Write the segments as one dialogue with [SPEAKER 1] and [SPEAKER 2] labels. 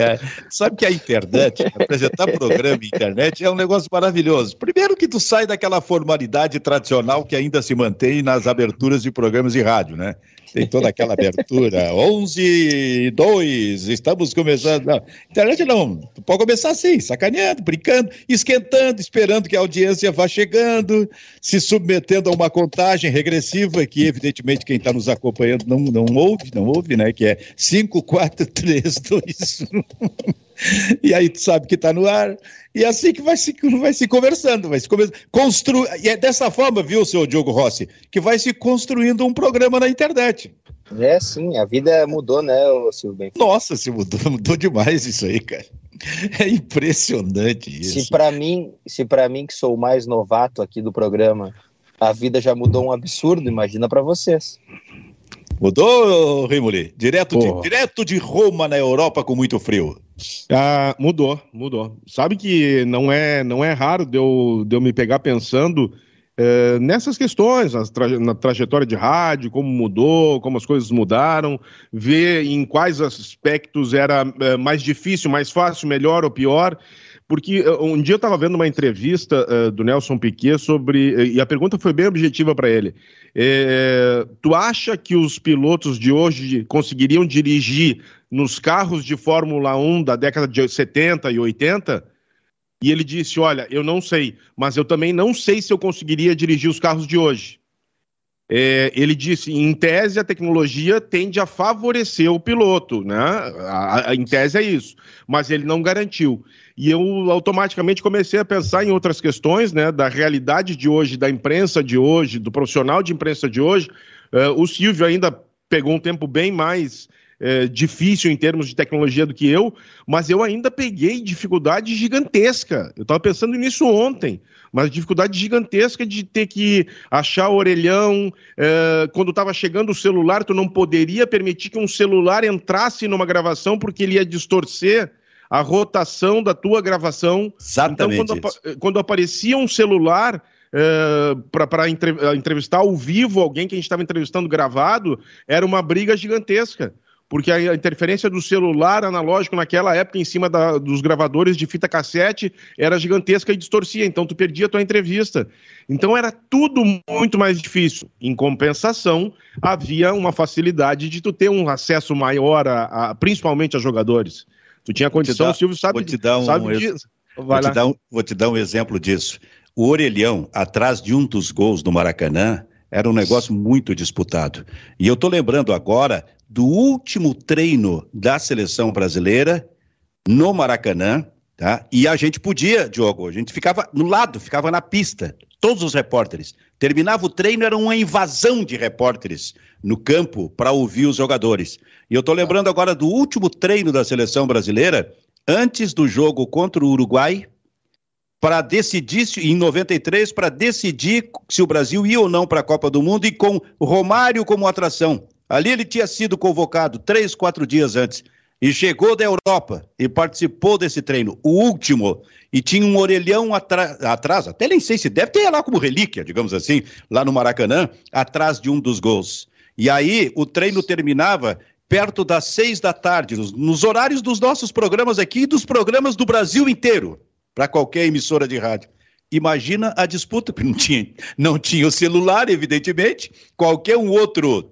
[SPEAKER 1] É, é. Sabe que a internet, apresentar programa internet é um negócio maravilhoso. Primeiro que tu sai daquela formalidade tradicional que ainda se mantém nas aberturas de programas de rádio, né? Tem toda aquela abertura. 11 e 2, estamos começando. Não, internet não. Pode começar assim, sacaneando, brincando, esquentando, esperando que a audiência vá chegando, se submetendo a uma contagem regressiva que, evidentemente, quem está nos acompanhando não, não ouve, não ouve, né? Que é 5, 4, 3, 2, 1. E aí tu sabe que está no ar. E é assim que vai se, vai se conversando, vai se constru... E é dessa forma, viu, seu Diogo Rossi, que vai se construindo um programa na internet.
[SPEAKER 2] É, sim, a vida mudou, né, Silvio Benfica?
[SPEAKER 1] Nossa, se mudou, mudou demais isso aí, cara. É impressionante isso.
[SPEAKER 2] Se para mim, se para mim que sou o mais novato aqui do programa, a vida já mudou um absurdo, imagina para vocês.
[SPEAKER 1] Mudou, Rimoli? Direto de, direto de Roma na Europa com muito frio.
[SPEAKER 3] Ah, mudou, mudou. Sabe que não é, não é raro de eu, de eu me pegar pensando é, nessas questões, na trajetória de rádio, como mudou, como as coisas mudaram, ver em quais aspectos era é, mais difícil, mais fácil, melhor ou pior. Porque eh, um dia eu estava vendo uma entrevista uh, do Nelson Piquet sobre. E a pergunta foi bem objetiva para ele. É, tu acha que os pilotos de hoje conseguiriam dirigir nos carros de Fórmula 1 da década de 70 e 80? E ele disse: Olha, eu não sei, mas eu também não sei se eu conseguiria dirigir os carros de hoje. É, ele disse: em tese, a tecnologia tende a favorecer o piloto, né? A, a, em tese é isso, mas ele não garantiu. E eu automaticamente comecei a pensar em outras questões, né, da realidade de hoje, da imprensa de hoje, do profissional de imprensa de hoje. Uh, o Silvio ainda pegou um tempo bem mais uh, difícil em termos de tecnologia do que eu, mas eu ainda peguei dificuldade gigantesca. Eu estava pensando nisso ontem, mas dificuldade gigantesca de ter que achar o orelhão. Uh, quando estava chegando o celular, tu não poderia permitir que um celular entrasse numa gravação porque ele ia distorcer a rotação da tua gravação.
[SPEAKER 1] Exatamente.
[SPEAKER 3] Então, quando, quando aparecia um celular. Uh, para entrevistar ao vivo alguém que a gente estava entrevistando gravado, era uma briga gigantesca porque a interferência do celular analógico naquela época em cima da, dos gravadores de fita cassete era gigantesca e distorcia, então tu perdia a tua entrevista. Então era tudo muito mais difícil. Em compensação, havia uma facilidade de tu ter um acesso maior, a, a principalmente a jogadores. Tu tinha condição, dar, o Silvio sabe,
[SPEAKER 1] vou te dar um, sabe disso. Vou te, dar um, vou te dar um exemplo disso. O orelhão, atrás de um dos gols do Maracanã, era um negócio muito disputado. E eu estou lembrando agora do último treino da seleção brasileira no Maracanã, tá? E a gente podia, Diogo, a gente ficava no lado, ficava na pista, todos os repórteres. Terminava o treino, era uma invasão de repórteres no campo para ouvir os jogadores. E eu estou lembrando agora do último treino da seleção brasileira, antes do jogo contra o Uruguai, para decidir, em 93, para decidir se o Brasil ia ou não para a Copa do Mundo e com Romário como atração. Ali ele tinha sido convocado três, quatro dias antes e chegou da Europa e participou desse treino, o último, e tinha um orelhão atrás, até nem sei se deve ter lá como relíquia, digamos assim, lá no Maracanã, atrás de um dos gols. E aí o treino terminava perto das seis da tarde, nos, nos horários dos nossos programas aqui e dos programas do Brasil inteiro, para qualquer emissora de rádio. Imagina a disputa, porque não tinha, não tinha o celular, evidentemente, qualquer um outro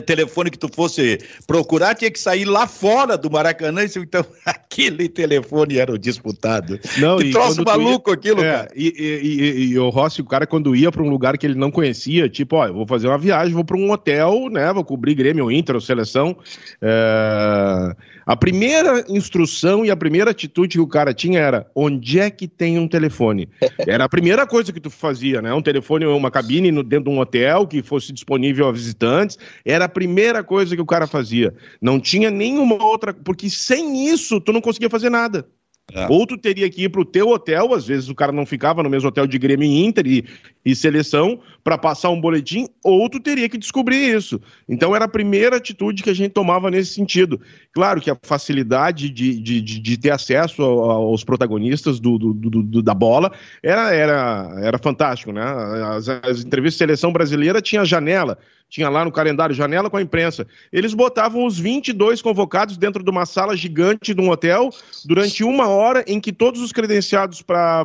[SPEAKER 1] telefone que tu fosse procurar tinha que sair lá fora do Maracanã, então aquele telefone era o disputado.
[SPEAKER 3] Não,
[SPEAKER 1] que troço maluco
[SPEAKER 3] ia,
[SPEAKER 1] aquilo,
[SPEAKER 3] é,
[SPEAKER 1] cara.
[SPEAKER 3] E, e, e, e, o Rossi, o cara, quando ia para um lugar que ele não conhecia, tipo, ó, eu vou fazer uma viagem, vou para um hotel, né, vou cobrir Grêmio, Inter, seleção. É... A primeira instrução e a primeira atitude que o cara tinha era: onde é que tem um telefone? Era a primeira coisa que tu fazia, né? Um telefone, uma cabine no, dentro de um hotel que fosse disponível a visitantes. Era a primeira coisa que o cara fazia. Não tinha nenhuma outra. Porque sem isso, tu não conseguia fazer nada. É. Ou tu teria que ir para o teu hotel, às vezes o cara não ficava no mesmo hotel de Grêmio e Inter e, e seleção para passar um boletim, ou tu teria que descobrir isso. Então era a primeira atitude que a gente tomava nesse sentido. Claro que a facilidade de, de, de, de ter acesso aos protagonistas do, do, do, da bola era, era, era fantástico, né? As, as entrevistas de seleção brasileira tinha janela, tinha lá no calendário janela com a imprensa. Eles botavam os 22 convocados dentro de uma sala gigante de um hotel durante uma hora em que todos os credenciados para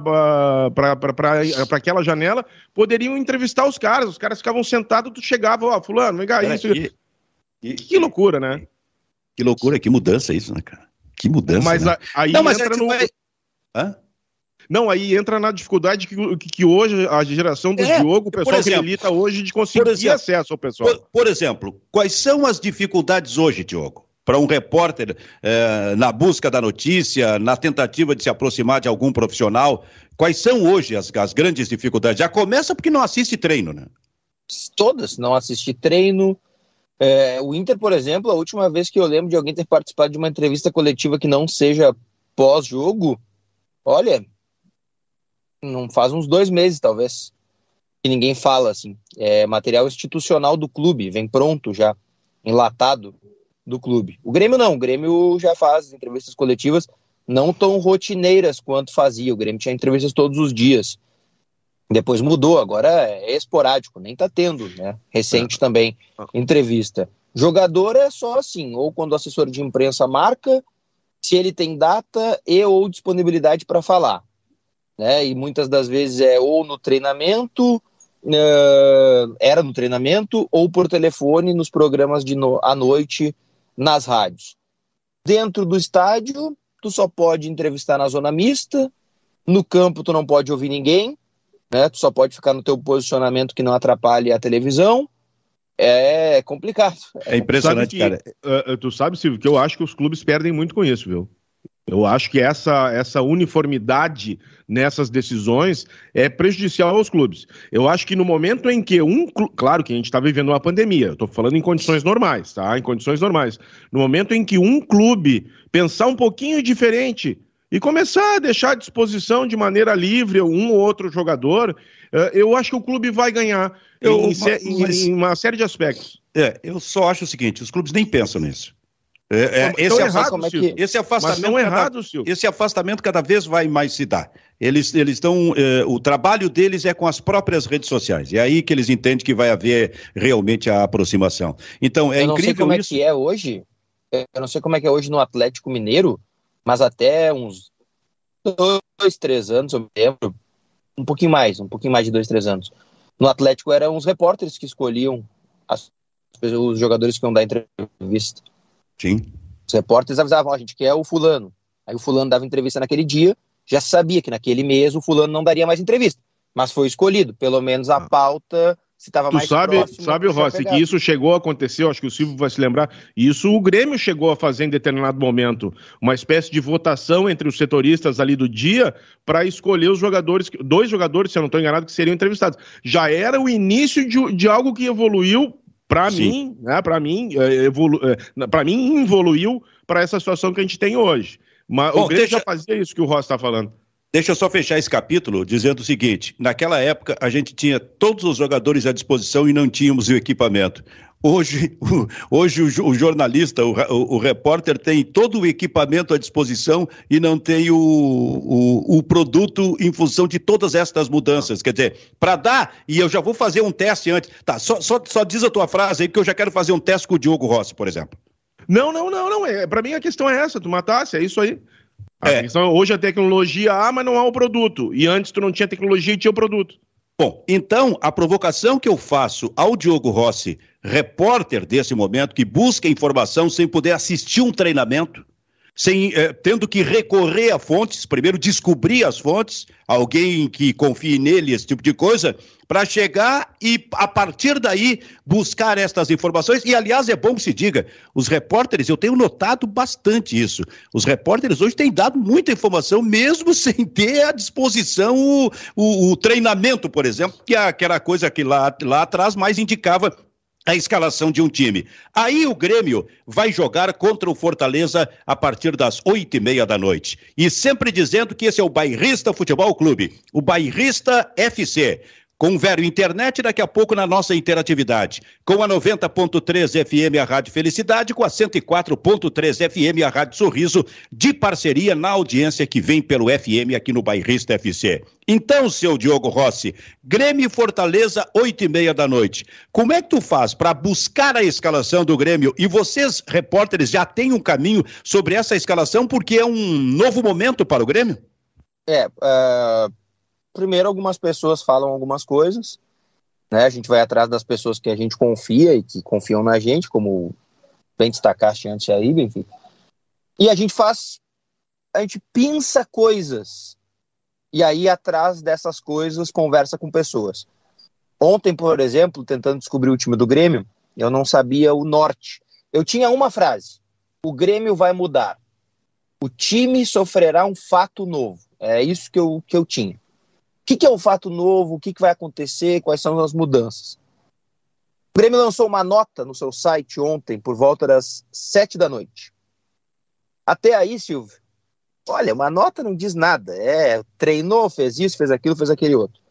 [SPEAKER 3] aquela janela poderiam entrevistar os caras. Os caras ficavam sentados, tu chegava, ó, fulano, vem cá, isso. E, e, que loucura, né?
[SPEAKER 1] Que loucura, que mudança isso, né, cara? Que mudança.
[SPEAKER 3] Mas
[SPEAKER 1] né?
[SPEAKER 3] aí Não, mas entra é, no. Vai... Hã? Não, aí entra na dificuldade que, que hoje a geração do é, jogo, o pessoal exemplo, acredita hoje de conseguir exemplo, acesso ao pessoal.
[SPEAKER 1] Por, por, exemplo, quais são as dificuldades hoje, Diogo? Para um repórter eh, na busca da notícia, na tentativa de se aproximar de algum profissional, quais são hoje as, as grandes dificuldades? Já começa porque não assiste treino, né?
[SPEAKER 2] Todas, não assiste treino, é, o Inter, por exemplo, a última vez que eu lembro de alguém ter participado de uma entrevista coletiva que não seja pós-jogo, olha, não faz uns dois meses, talvez, que ninguém fala, assim. É material institucional do clube, vem pronto já, enlatado do clube. O Grêmio não, o Grêmio já faz entrevistas coletivas não tão rotineiras quanto fazia. O Grêmio tinha entrevistas todos os dias. Depois mudou, agora é esporádico, nem tá tendo, né? Recente é. também, entrevista. Jogador é só assim, ou quando o assessor de imprensa marca, se ele tem data e ou disponibilidade para falar né? E muitas das vezes é ou no treinamento, uh, era no treinamento, ou por telefone nos programas de no, à noite nas rádios. Dentro do estádio, tu só pode entrevistar na zona mista, no campo tu não pode ouvir ninguém, né? Tu só pode ficar no teu posicionamento que não atrapalhe a televisão. É complicado.
[SPEAKER 3] É impressionante, que, cara. Uh, tu sabe, Silvio, que eu acho que os clubes perdem muito com isso, viu? Eu acho que essa, essa uniformidade nessas decisões é prejudicial aos clubes. Eu acho que no momento em que um. Claro que a gente está vivendo uma pandemia, estou falando em condições normais, tá? Em condições normais. No momento em que um clube pensar um pouquinho diferente e começar a deixar à disposição de maneira livre um ou outro jogador, eh, eu acho que o clube vai ganhar eu, em, mas, em, em uma série de aspectos.
[SPEAKER 1] É, eu só acho o seguinte: os clubes nem pensam nisso. É, é, esse, errado, é que... esse, afastamento cada, errado, esse afastamento cada vez vai mais se dar. Eles eles estão é, o trabalho deles é com as próprias redes sociais. E é aí que eles entendem que vai haver realmente a aproximação. Então é
[SPEAKER 2] eu
[SPEAKER 1] incrível
[SPEAKER 2] como
[SPEAKER 1] isso.
[SPEAKER 2] é que é hoje. Eu não sei como é que é hoje no Atlético Mineiro, mas até uns dois, três anos, eu me lembro, um pouquinho mais, um pouquinho mais de dois, três anos. No Atlético eram os repórteres que escolhiam as, os jogadores que iam dar entrevista.
[SPEAKER 1] Sim.
[SPEAKER 2] Os repórteres avisavam, a gente quer o fulano. Aí o fulano dava entrevista naquele dia, já sabia que naquele mês o fulano não daria mais entrevista. Mas foi escolhido, pelo menos a ah. pauta se estava mais
[SPEAKER 3] sabe, próximo. Sabe, Rossi, que isso chegou a acontecer, acho que o Silvio vai se lembrar, isso o Grêmio chegou a fazer em determinado momento, uma espécie de votação entre os setoristas ali do dia para escolher os jogadores, dois jogadores, se eu não estou enganado, que seriam entrevistados. Já era o início de, de algo que evoluiu para mim, né, para mim, é, evolu é, para mim evoluiu para essa situação que a gente tem hoje. Mas Bom, o Grêmio deixa... já fazia isso que o Ross está falando.
[SPEAKER 1] Deixa eu só fechar esse capítulo dizendo o seguinte: naquela época a gente tinha todos os jogadores à disposição e não tínhamos o equipamento. Hoje, o, hoje o, o jornalista, o, o, o, repórter tem todo o equipamento à disposição e não tem o, produto em função de todas estas mudanças. Quer dizer, para dar, e eu já vou fazer um teste antes. Tá, só, só, só diz a tua frase aí, porque eu já quero fazer um teste com o Diogo Rossi, por exemplo.
[SPEAKER 3] Não, não, não, não. É, para mim a questão é essa, tu matasse, é isso aí. A é. questão, hoje a tecnologia há, mas não há o produto. E antes tu não tinha tecnologia e tinha o produto.
[SPEAKER 1] Bom, então a provocação que eu faço ao Diogo Rossi, repórter desse momento, que busca informação sem poder assistir um treinamento, sem eh, tendo que recorrer a fontes, primeiro descobrir as fontes, alguém que confie nele, esse tipo de coisa, para chegar e, a partir daí, buscar estas informações. E, aliás, é bom que se diga: os repórteres, eu tenho notado bastante isso. Os repórteres hoje têm dado muita informação, mesmo sem ter à disposição o, o, o treinamento, por exemplo, que, é, que era a coisa que lá, lá atrás mais indicava a escalação de um time. Aí o Grêmio vai jogar contra o Fortaleza a partir das oito e meia da noite. E sempre dizendo que esse é o Bairrista Futebol Clube, o Bairrista FC. Com Vero Internet daqui a pouco na nossa interatividade. Com a 90.3 FM a Rádio Felicidade, com a 104.3 FM a Rádio Sorriso, de parceria na audiência que vem pelo FM aqui no Bairrista FC. Então, seu Diogo Rossi, Grêmio Fortaleza, oito e meia da noite. Como é que tu faz para buscar a escalação do Grêmio? E vocês, repórteres, já têm um caminho sobre essa escalação, porque é um novo momento para o Grêmio?
[SPEAKER 2] É, uh, primeiro algumas pessoas falam algumas coisas, né? A gente vai atrás das pessoas que a gente confia e que confiam na gente, como bem destacaste antes aí, Benfica. E a gente faz, a gente pensa coisas e aí atrás dessas coisas conversa com pessoas. Ontem, por exemplo, tentando descobrir o time do Grêmio, eu não sabia o norte. Eu tinha uma frase: o Grêmio vai mudar. O time sofrerá um fato novo. É isso que eu, que eu tinha. O que, que é um fato novo? O que, que vai acontecer? Quais são as mudanças? O Grêmio lançou uma nota no seu site ontem, por volta das sete da noite. Até aí, Silvio, olha, uma nota não diz nada. É, treinou, fez isso, fez aquilo, fez aquele outro.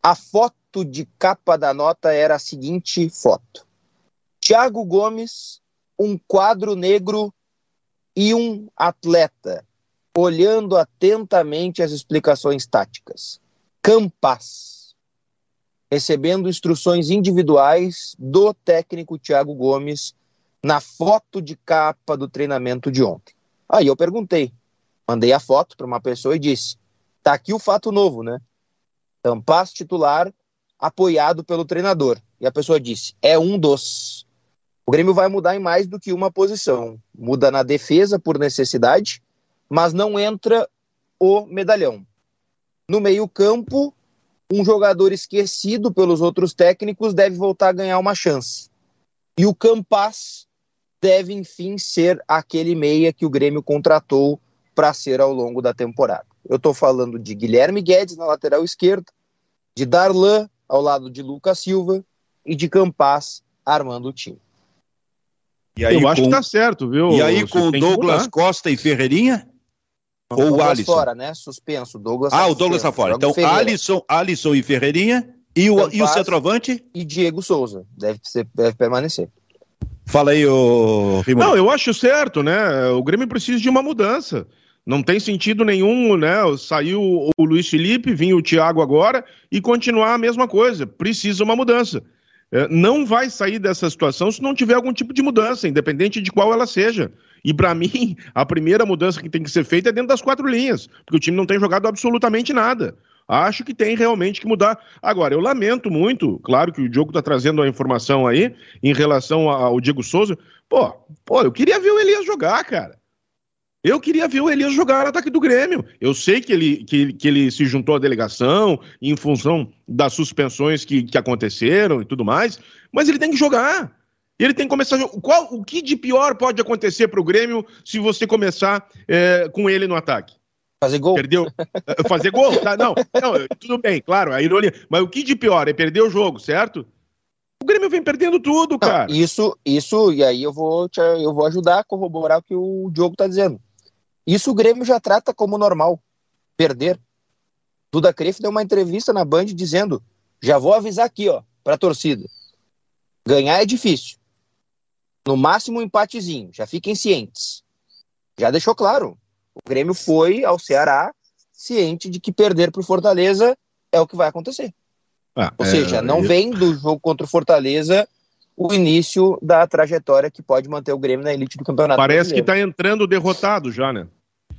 [SPEAKER 2] A foto de capa da nota era a seguinte foto: Thiago Gomes, um quadro negro e um atleta olhando atentamente as explicações táticas. Campas, recebendo instruções individuais do técnico Thiago Gomes na foto de capa do treinamento de ontem. Aí eu perguntei, mandei a foto para uma pessoa e disse: tá aqui o fato novo, né? Campas titular apoiado pelo treinador. E a pessoa disse: é um dos. O Grêmio vai mudar em mais do que uma posição. Muda na defesa por necessidade mas não entra o medalhão. No meio-campo, um jogador esquecido pelos outros técnicos deve voltar a ganhar uma chance. E o Campas deve, enfim, ser aquele meia que o Grêmio contratou para ser ao longo da temporada. Eu estou falando de Guilherme Guedes na lateral esquerda, de Darlan ao lado de Lucas Silva e de Campas armando o time.
[SPEAKER 3] Aí, Eu acho que tá certo, viu?
[SPEAKER 1] E aí Você com Douglas Costa e Ferreirinha? Ou o Alisson?
[SPEAKER 2] fora, né? Suspenso. Douglas
[SPEAKER 1] ah, tá o Douglas está fora. Então, Alisson, Alisson e Ferreirinha. E o, e o centroavante?
[SPEAKER 2] E Diego Souza. Deve, ser, deve permanecer.
[SPEAKER 1] Fala aí, o
[SPEAKER 3] Rimo. Não, eu acho certo, né? O Grêmio precisa de uma mudança. Não tem sentido nenhum, né? Saiu o Luiz Felipe, vinha o Thiago agora e continuar a mesma coisa. Precisa uma mudança. É, não vai sair dessa situação se não tiver algum tipo de mudança, independente de qual ela seja. E para mim, a primeira mudança que tem que ser feita é dentro das quatro linhas, porque o time não tem jogado absolutamente nada. Acho que tem realmente que mudar. Agora, eu lamento muito, claro que o Diogo está trazendo a informação aí em relação ao Diego Souza. Pô, pô, eu queria ver o Elias jogar, cara. Eu queria ver o Elias jogar no ataque do Grêmio. Eu sei que ele, que, que ele se juntou à delegação em função das suspensões que, que aconteceram e tudo mais, mas ele tem que jogar. Ele tem que começar. Qual, o que de pior pode acontecer para o Grêmio se você começar é, com ele no ataque?
[SPEAKER 2] Fazer gol.
[SPEAKER 3] Perdeu. Fazer gol? Tá, não, não, tudo bem, claro, a ironia. Mas o que de pior é perder o jogo, certo? O Grêmio vem perdendo tudo, cara.
[SPEAKER 2] Não, isso, isso, e aí eu vou, te, eu vou ajudar a corroborar o que o Diogo está dizendo. Isso o Grêmio já trata como normal. Perder. Duda Crefe deu uma entrevista na Band dizendo: já vou avisar aqui, ó, para a torcida. Ganhar é difícil. No máximo um empatezinho, já fiquem cientes. Já deixou claro. O Grêmio foi ao Ceará ciente de que perder para o Fortaleza é o que vai acontecer. Ah, Ou é, seja, não eu... vem do jogo contra o Fortaleza o início da trajetória que pode manter o Grêmio na elite do campeonato.
[SPEAKER 3] Parece brasileiro. que está entrando derrotado já, né?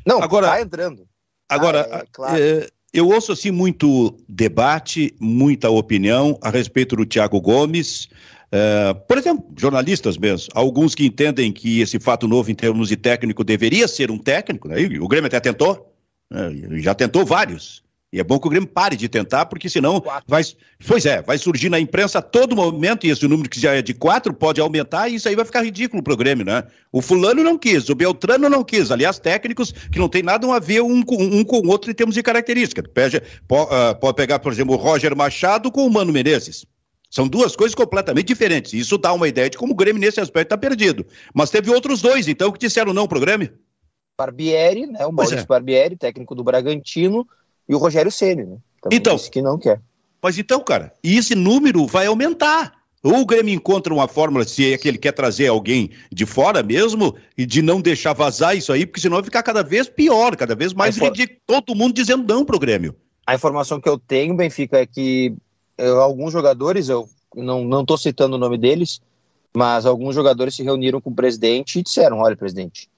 [SPEAKER 2] Não, agora está entrando.
[SPEAKER 1] Agora, ah, é, claro. é, eu ouço assim muito debate, muita opinião a respeito do Thiago Gomes. É, por exemplo, jornalistas mesmo, alguns que entendem que esse fato novo em termos de técnico deveria ser um técnico, né? o Grêmio até tentou, né? já tentou vários. E é bom que o Grêmio pare de tentar, porque senão vai. Pois é, vai surgir na imprensa a todo momento, e esse número que já é de quatro pode aumentar, e isso aí vai ficar ridículo pro Grêmio, né? O fulano não quis, o Beltrano não quis. Aliás, técnicos que não tem nada a ver um com, um com o outro em termos de característica. Pode, ah, pode pegar, por exemplo, o Roger Machado com o Mano Menezes. São duas coisas completamente diferentes. Isso dá uma ideia de como o Grêmio, nesse aspecto, está perdido. Mas teve outros dois, então, que disseram não para o Grêmio.
[SPEAKER 2] Barbieri, né? O Maurício é. Barbieri, técnico do Bragantino, e o Rogério Ceni, né?
[SPEAKER 1] Também então,
[SPEAKER 2] disse que não quer.
[SPEAKER 1] Mas então, cara, e esse número vai aumentar. Ou o Grêmio encontra uma fórmula, se é que ele quer trazer alguém de fora mesmo, e de não deixar vazar isso aí, porque senão vai ficar cada vez pior, cada vez mais ridículo. Todo mundo dizendo não pro Grêmio.
[SPEAKER 2] A informação que eu tenho, Benfica, é que eu, alguns jogadores, eu não estou citando o nome deles, mas alguns jogadores se reuniram com o presidente e disseram: olha, presidente,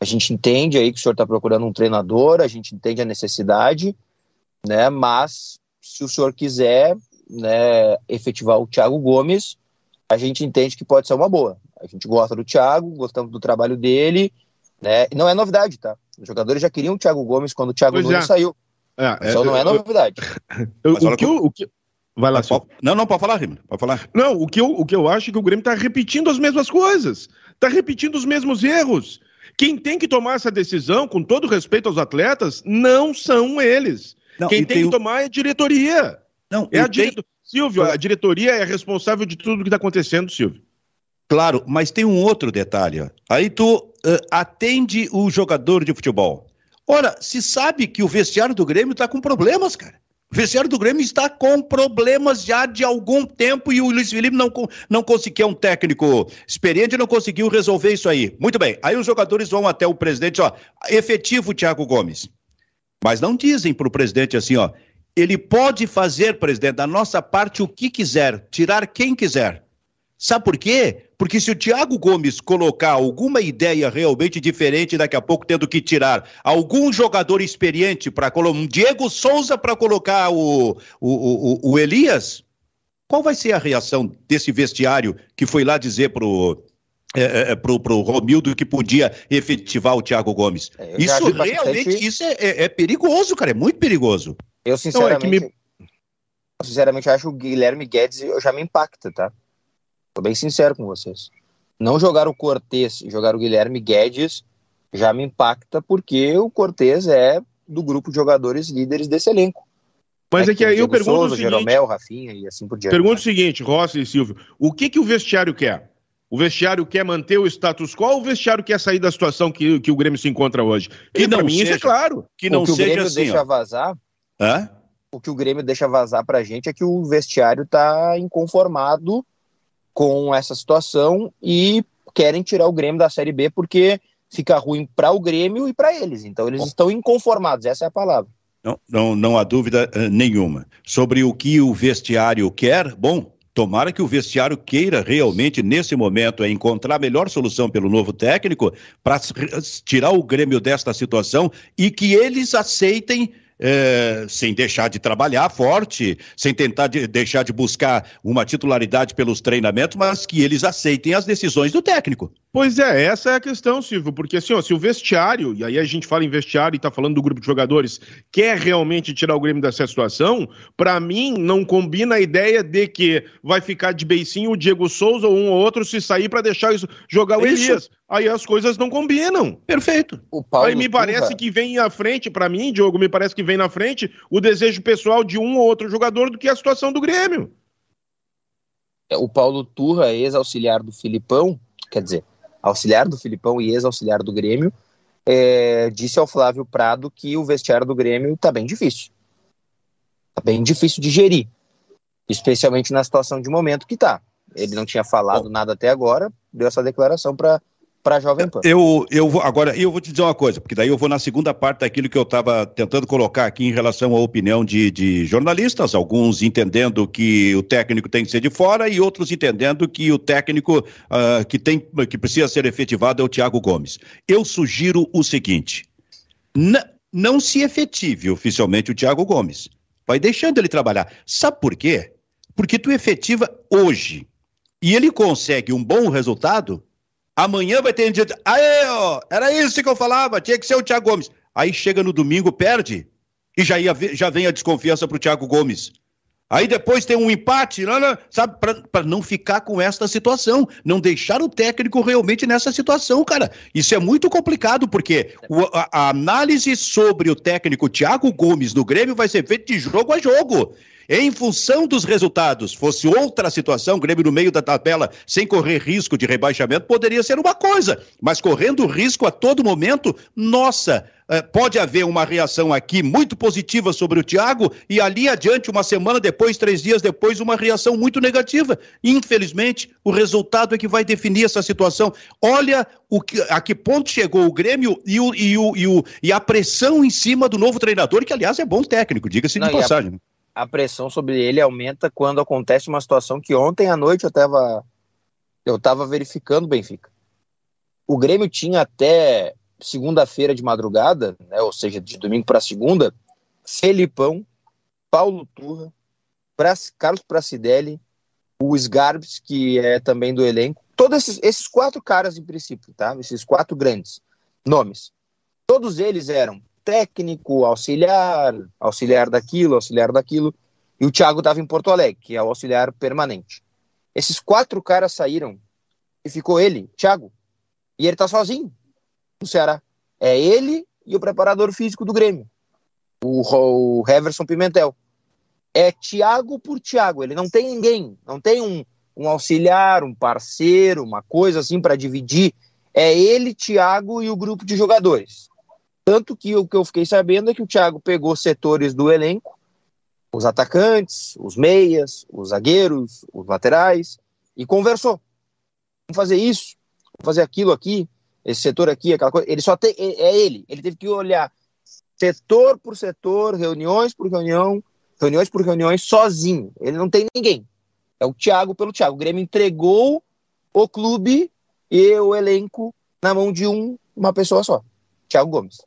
[SPEAKER 2] a gente entende aí que o senhor está procurando um treinador, a gente entende a necessidade, né? Mas se o senhor quiser né, efetivar o Thiago Gomes, a gente entende que pode ser uma boa. A gente gosta do Thiago, gostamos do trabalho dele, né? Não é novidade, tá? Os jogadores já queriam o Thiago Gomes quando o Thiago pois Nunes é. saiu. É, Isso é, não é novidade.
[SPEAKER 3] Eu, o, que eu, o que
[SPEAKER 1] Vai lá. Não, não, pode falar, Rima. Pode falar.
[SPEAKER 3] Não, o que, eu, o que eu acho é que o Grêmio está repetindo as mesmas coisas. Está repetindo os mesmos erros. Quem tem que tomar essa decisão, com todo respeito aos atletas, não são eles. Não, Quem tem que tomar é a diretoria. Não, é a direto... tem... Silvio, a diretoria é responsável de tudo o que está acontecendo, Silvio.
[SPEAKER 1] Claro, mas tem um outro detalhe. Aí tu uh, atende o jogador de futebol. Ora, se sabe que o vestiário do Grêmio está com problemas, cara. Vestiário do Grêmio está com problemas já de algum tempo e o Luiz Felipe não, não conseguiu, é um técnico experiente, não conseguiu resolver isso aí. Muito bem, aí os jogadores vão até o presidente, ó, efetivo Thiago Gomes. Mas não dizem para o presidente assim, ó, ele pode fazer, presidente, da nossa parte o que quiser, tirar quem quiser. Sabe por quê? Porque se o Thiago Gomes colocar alguma ideia realmente diferente, daqui a pouco tendo que tirar algum jogador experiente para colocar um Diego Souza para colocar o, o, o, o, Elias, qual vai ser a reação desse vestiário que foi lá dizer pro é, é, é pro, pro Romildo que podia efetivar o Thiago Gomes? É, isso realmente bastante... isso é, é, é, perigoso, cara, é muito perigoso.
[SPEAKER 2] Eu sinceramente, me... sinceramente acho que o Guilherme Guedes já me impacta, tá? Tô bem sincero com vocês. Não jogar o Cortez e jogar o Guilherme Guedes já me impacta porque o Cortez é do grupo de jogadores líderes desse elenco.
[SPEAKER 3] Mas é, é que aí eu pergunto Souza, o seguinte...
[SPEAKER 2] Jeromel, Rafinha e assim por diante.
[SPEAKER 3] Pergunto o seguinte, Rossi e Silvio, o que que o vestiário quer? O vestiário quer manter o status quo ou o vestiário quer sair da situação que, que o Grêmio se encontra hoje?
[SPEAKER 2] Que não mim seja, isso é claro.
[SPEAKER 3] Que não
[SPEAKER 2] o que
[SPEAKER 3] seja
[SPEAKER 2] o Grêmio
[SPEAKER 3] assim,
[SPEAKER 2] deixa ó. vazar... Hã? O que o Grêmio deixa vazar pra gente é que o vestiário tá inconformado com essa situação e querem tirar o Grêmio da Série B porque fica ruim para o Grêmio e para eles. Então eles estão inconformados, essa é a palavra.
[SPEAKER 1] Não, não, não há dúvida uh, nenhuma. Sobre o que o vestiário quer, bom, tomara que o vestiário queira realmente, nesse momento, é encontrar a melhor solução pelo novo técnico para tirar o Grêmio desta situação e que eles aceitem é, sem deixar de trabalhar forte, sem tentar de, deixar de buscar uma titularidade pelos treinamentos, mas que eles aceitem as decisões do técnico.
[SPEAKER 3] Pois é, essa é a questão, Silvio, porque assim, ó, se o vestiário, e aí a gente fala em vestiário e está falando do grupo de jogadores, quer realmente tirar o Grêmio dessa situação, para mim não combina a ideia de que vai ficar de beicinho o Diego Souza ou um ou outro se sair para deixar isso, jogar o Elias. Aí as coisas não combinam.
[SPEAKER 1] Perfeito.
[SPEAKER 3] aí me parece que vem à frente, para mim, Diogo, me parece que vem na frente o desejo pessoal de um ou outro jogador do que a situação do Grêmio.
[SPEAKER 2] É, o Paulo Turra, ex-auxiliar do Filipão, quer dizer, auxiliar do Filipão e ex-auxiliar do Grêmio, é, disse ao Flávio Prado que o vestiário do Grêmio está bem difícil. Está bem difícil de gerir, especialmente na situação de momento que está. Ele não tinha falado Bom. nada até agora, deu essa declaração para para a Jovem Pan.
[SPEAKER 1] Eu, eu vou, agora, eu vou te dizer uma coisa, porque daí eu vou na segunda parte daquilo que eu estava tentando colocar aqui em relação à opinião de, de jornalistas, alguns entendendo que o técnico tem que ser de fora e outros entendendo que o técnico uh, que, tem, que precisa ser efetivado é o Thiago Gomes. Eu sugiro o seguinte: não se efetive oficialmente o Thiago Gomes. Vai deixando ele trabalhar. Sabe por quê? Porque tu efetiva hoje e ele consegue um bom resultado, Amanhã vai ter gente. Aê, ó, era isso que eu falava, tinha que ser o Thiago Gomes. Aí chega no domingo, perde, e já, ia, já vem a desconfiança pro Thiago Gomes. Aí depois tem um empate, sabe, para não ficar com esta situação, não deixar o técnico realmente nessa situação, cara. Isso é muito complicado, porque o, a, a, análise sobre o técnico Thiago Gomes no Grêmio vai ser feita de jogo a jogo. Em função dos resultados, fosse outra situação, o Grêmio no meio da tabela, sem correr risco de rebaixamento, poderia ser uma coisa, mas correndo risco a todo momento, nossa, eh, pode haver uma reação aqui muito positiva sobre o Thiago e ali adiante, uma semana depois, três dias depois, uma reação muito negativa. Infelizmente, o resultado é que vai definir essa situação. Olha o que, a que ponto chegou o Grêmio e, o, e, o, e, o, e a pressão em cima do novo treinador, que aliás é bom técnico, diga-se de passagem.
[SPEAKER 2] A, a, pressão sobre ele aumenta quando acontece uma situação que ontem à noite eu estava eu tava verificando, Benfica. O Grêmio tinha até segunda-feira de madrugada, né, ou seja, de domingo para segunda, Felipão, Paulo Turra, Carlos Pracidelli, o Sgarbs, que é também do elenco. Todos esses, esses quatro caras, em princípio, tá? Esses quatro grandes nomes. Todos eles eram técnico, auxiliar, auxiliar daquilo, auxiliar daquilo. E o Thiago estava em Porto Alegre, que é o auxiliar permanente. Esses quatro caras saíram e ficou ele, Thiago. E ele tá sozinho no Ceará. É ele e o preparador físico do Grêmio, o, o Heverson Pimentel. É Thiago por Thiago, ele não tem ninguém, não tem um, um auxiliar, um parceiro, uma coisa assim para dividir. É ele, Thiago e o grupo de jogadores. Tanto que o que eu fiquei sabendo é que o Thiago pegou setores do elenco, os atacantes, os meias, os zagueiros, os laterais, e conversou. Vamos fazer isso, vamos fazer aquilo aqui, esse setor aqui, aquela coisa. Ele só tem. É, é ele. Ele teve que olhar setor por setor, reuniões por reunião, reuniões por reuniões, sozinho. Ele não tem ninguém. É o Thiago pelo Thiago. O Grêmio entregou o clube e o elenco na mão de um, uma pessoa só. Thiago Gomes.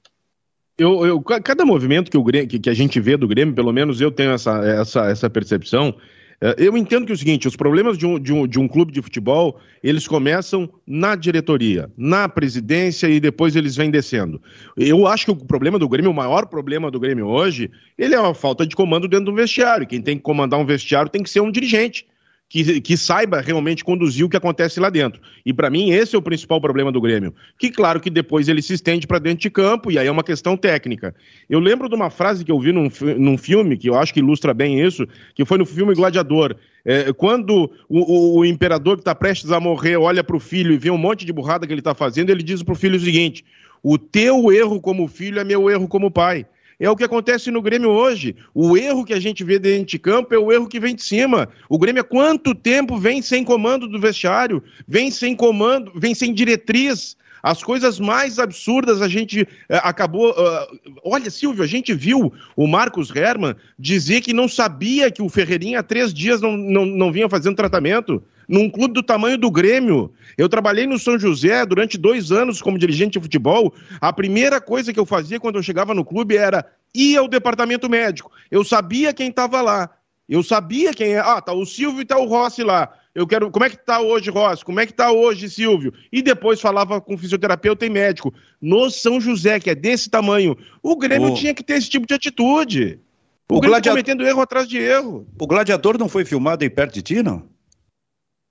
[SPEAKER 3] Eu, eu, cada movimento que, o Grêmio, que, que, a gente vê do Grêmio, pelo menos eu tenho essa, essa, essa percepção, é, eu entendo que é o seguinte, os problemas de um, de, um, de um clube de futebol, eles começam na diretoria, na presidência e depois eles vêm descendo. Eu acho que o problema do Grêmio, o maior problema do Grêmio hoje, ele é a falta de comando dentro do vestiário. Quem tem que comandar um vestiário tem que ser um dirigente que, que saiba realmente conduzir o que acontece lá dentro. E para mim, esse é o principal problema do Grêmio. Que, claro, que depois ele se estende para dentro de campo, e aí é uma questão técnica. Eu lembro de uma frase que eu vi num, num filme, que eu acho que ilustra bem isso, que foi no filme Gladiador. É, quando o, o, o, imperador que está prestes a morrer olha para o filho e vê um monte de burrada que ele está fazendo, ele diz para o filho o seguinte: o teu erro como filho é meu erro como pai. É o que acontece no Grêmio hoje. O erro que a gente vê dentro de campo é o erro que vem de cima. O Grêmio há quanto tempo vem sem comando do vestiário? Vem sem comando, vem sem diretriz. As coisas mais absurdas a gente uh, acabou. Uh, olha, Silvio, a gente viu o Marcos Herman dizer que não sabia que o Ferreirinha há três dias não, não, não vinha fazendo tratamento num clube do tamanho do Grêmio. Eu trabalhei no São José durante dois anos como dirigente de futebol. A primeira coisa que eu fazia quando eu chegava no clube era ir ao departamento médico. Eu sabia quem estava lá. Eu sabia quem é. Ah, tá o Silvio e tá o Rossi lá. Eu quero. Como é que tá hoje, Rossi? Como é que tá hoje, Silvio? E depois falava com fisioterapeuta e médico. No São José, que é desse tamanho, o Grêmio oh. tinha que ter esse tipo de atitude. O, o Grêmio gladiador... cometendo erro atrás de erro.
[SPEAKER 1] O gladiador não foi filmado aí perto de ti, não?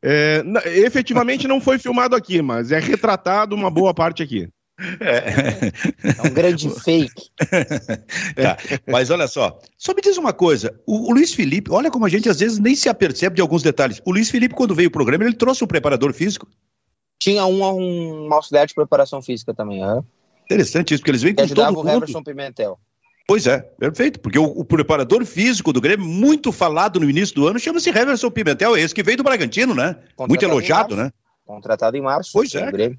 [SPEAKER 3] É, efetivamente não foi filmado aqui, mas é retratado uma boa parte aqui.
[SPEAKER 2] É, é um grande fake.
[SPEAKER 1] tá, mas olha só, só me diz uma coisa: o, o, Luiz Felipe, olha como a gente às vezes nem se apercebe de alguns detalhes. O Luiz Felipe, quando veio o programa, ele trouxe um preparador físico.
[SPEAKER 2] Tinha um, um auxiliar de preparação física também. Uhum.
[SPEAKER 1] Interessante isso, porque eles vêm com todo
[SPEAKER 2] mundo. o Everson Pimentel.
[SPEAKER 1] Pois é, perfeito, porque o, o, preparador físico do Grêmio, muito falado no início do ano, chama-se Heverson Pimentel, esse que veio do Bragantino, né? Contratado muito elogiado, né?
[SPEAKER 2] Contratado em março.
[SPEAKER 1] Pois é. Grêmio.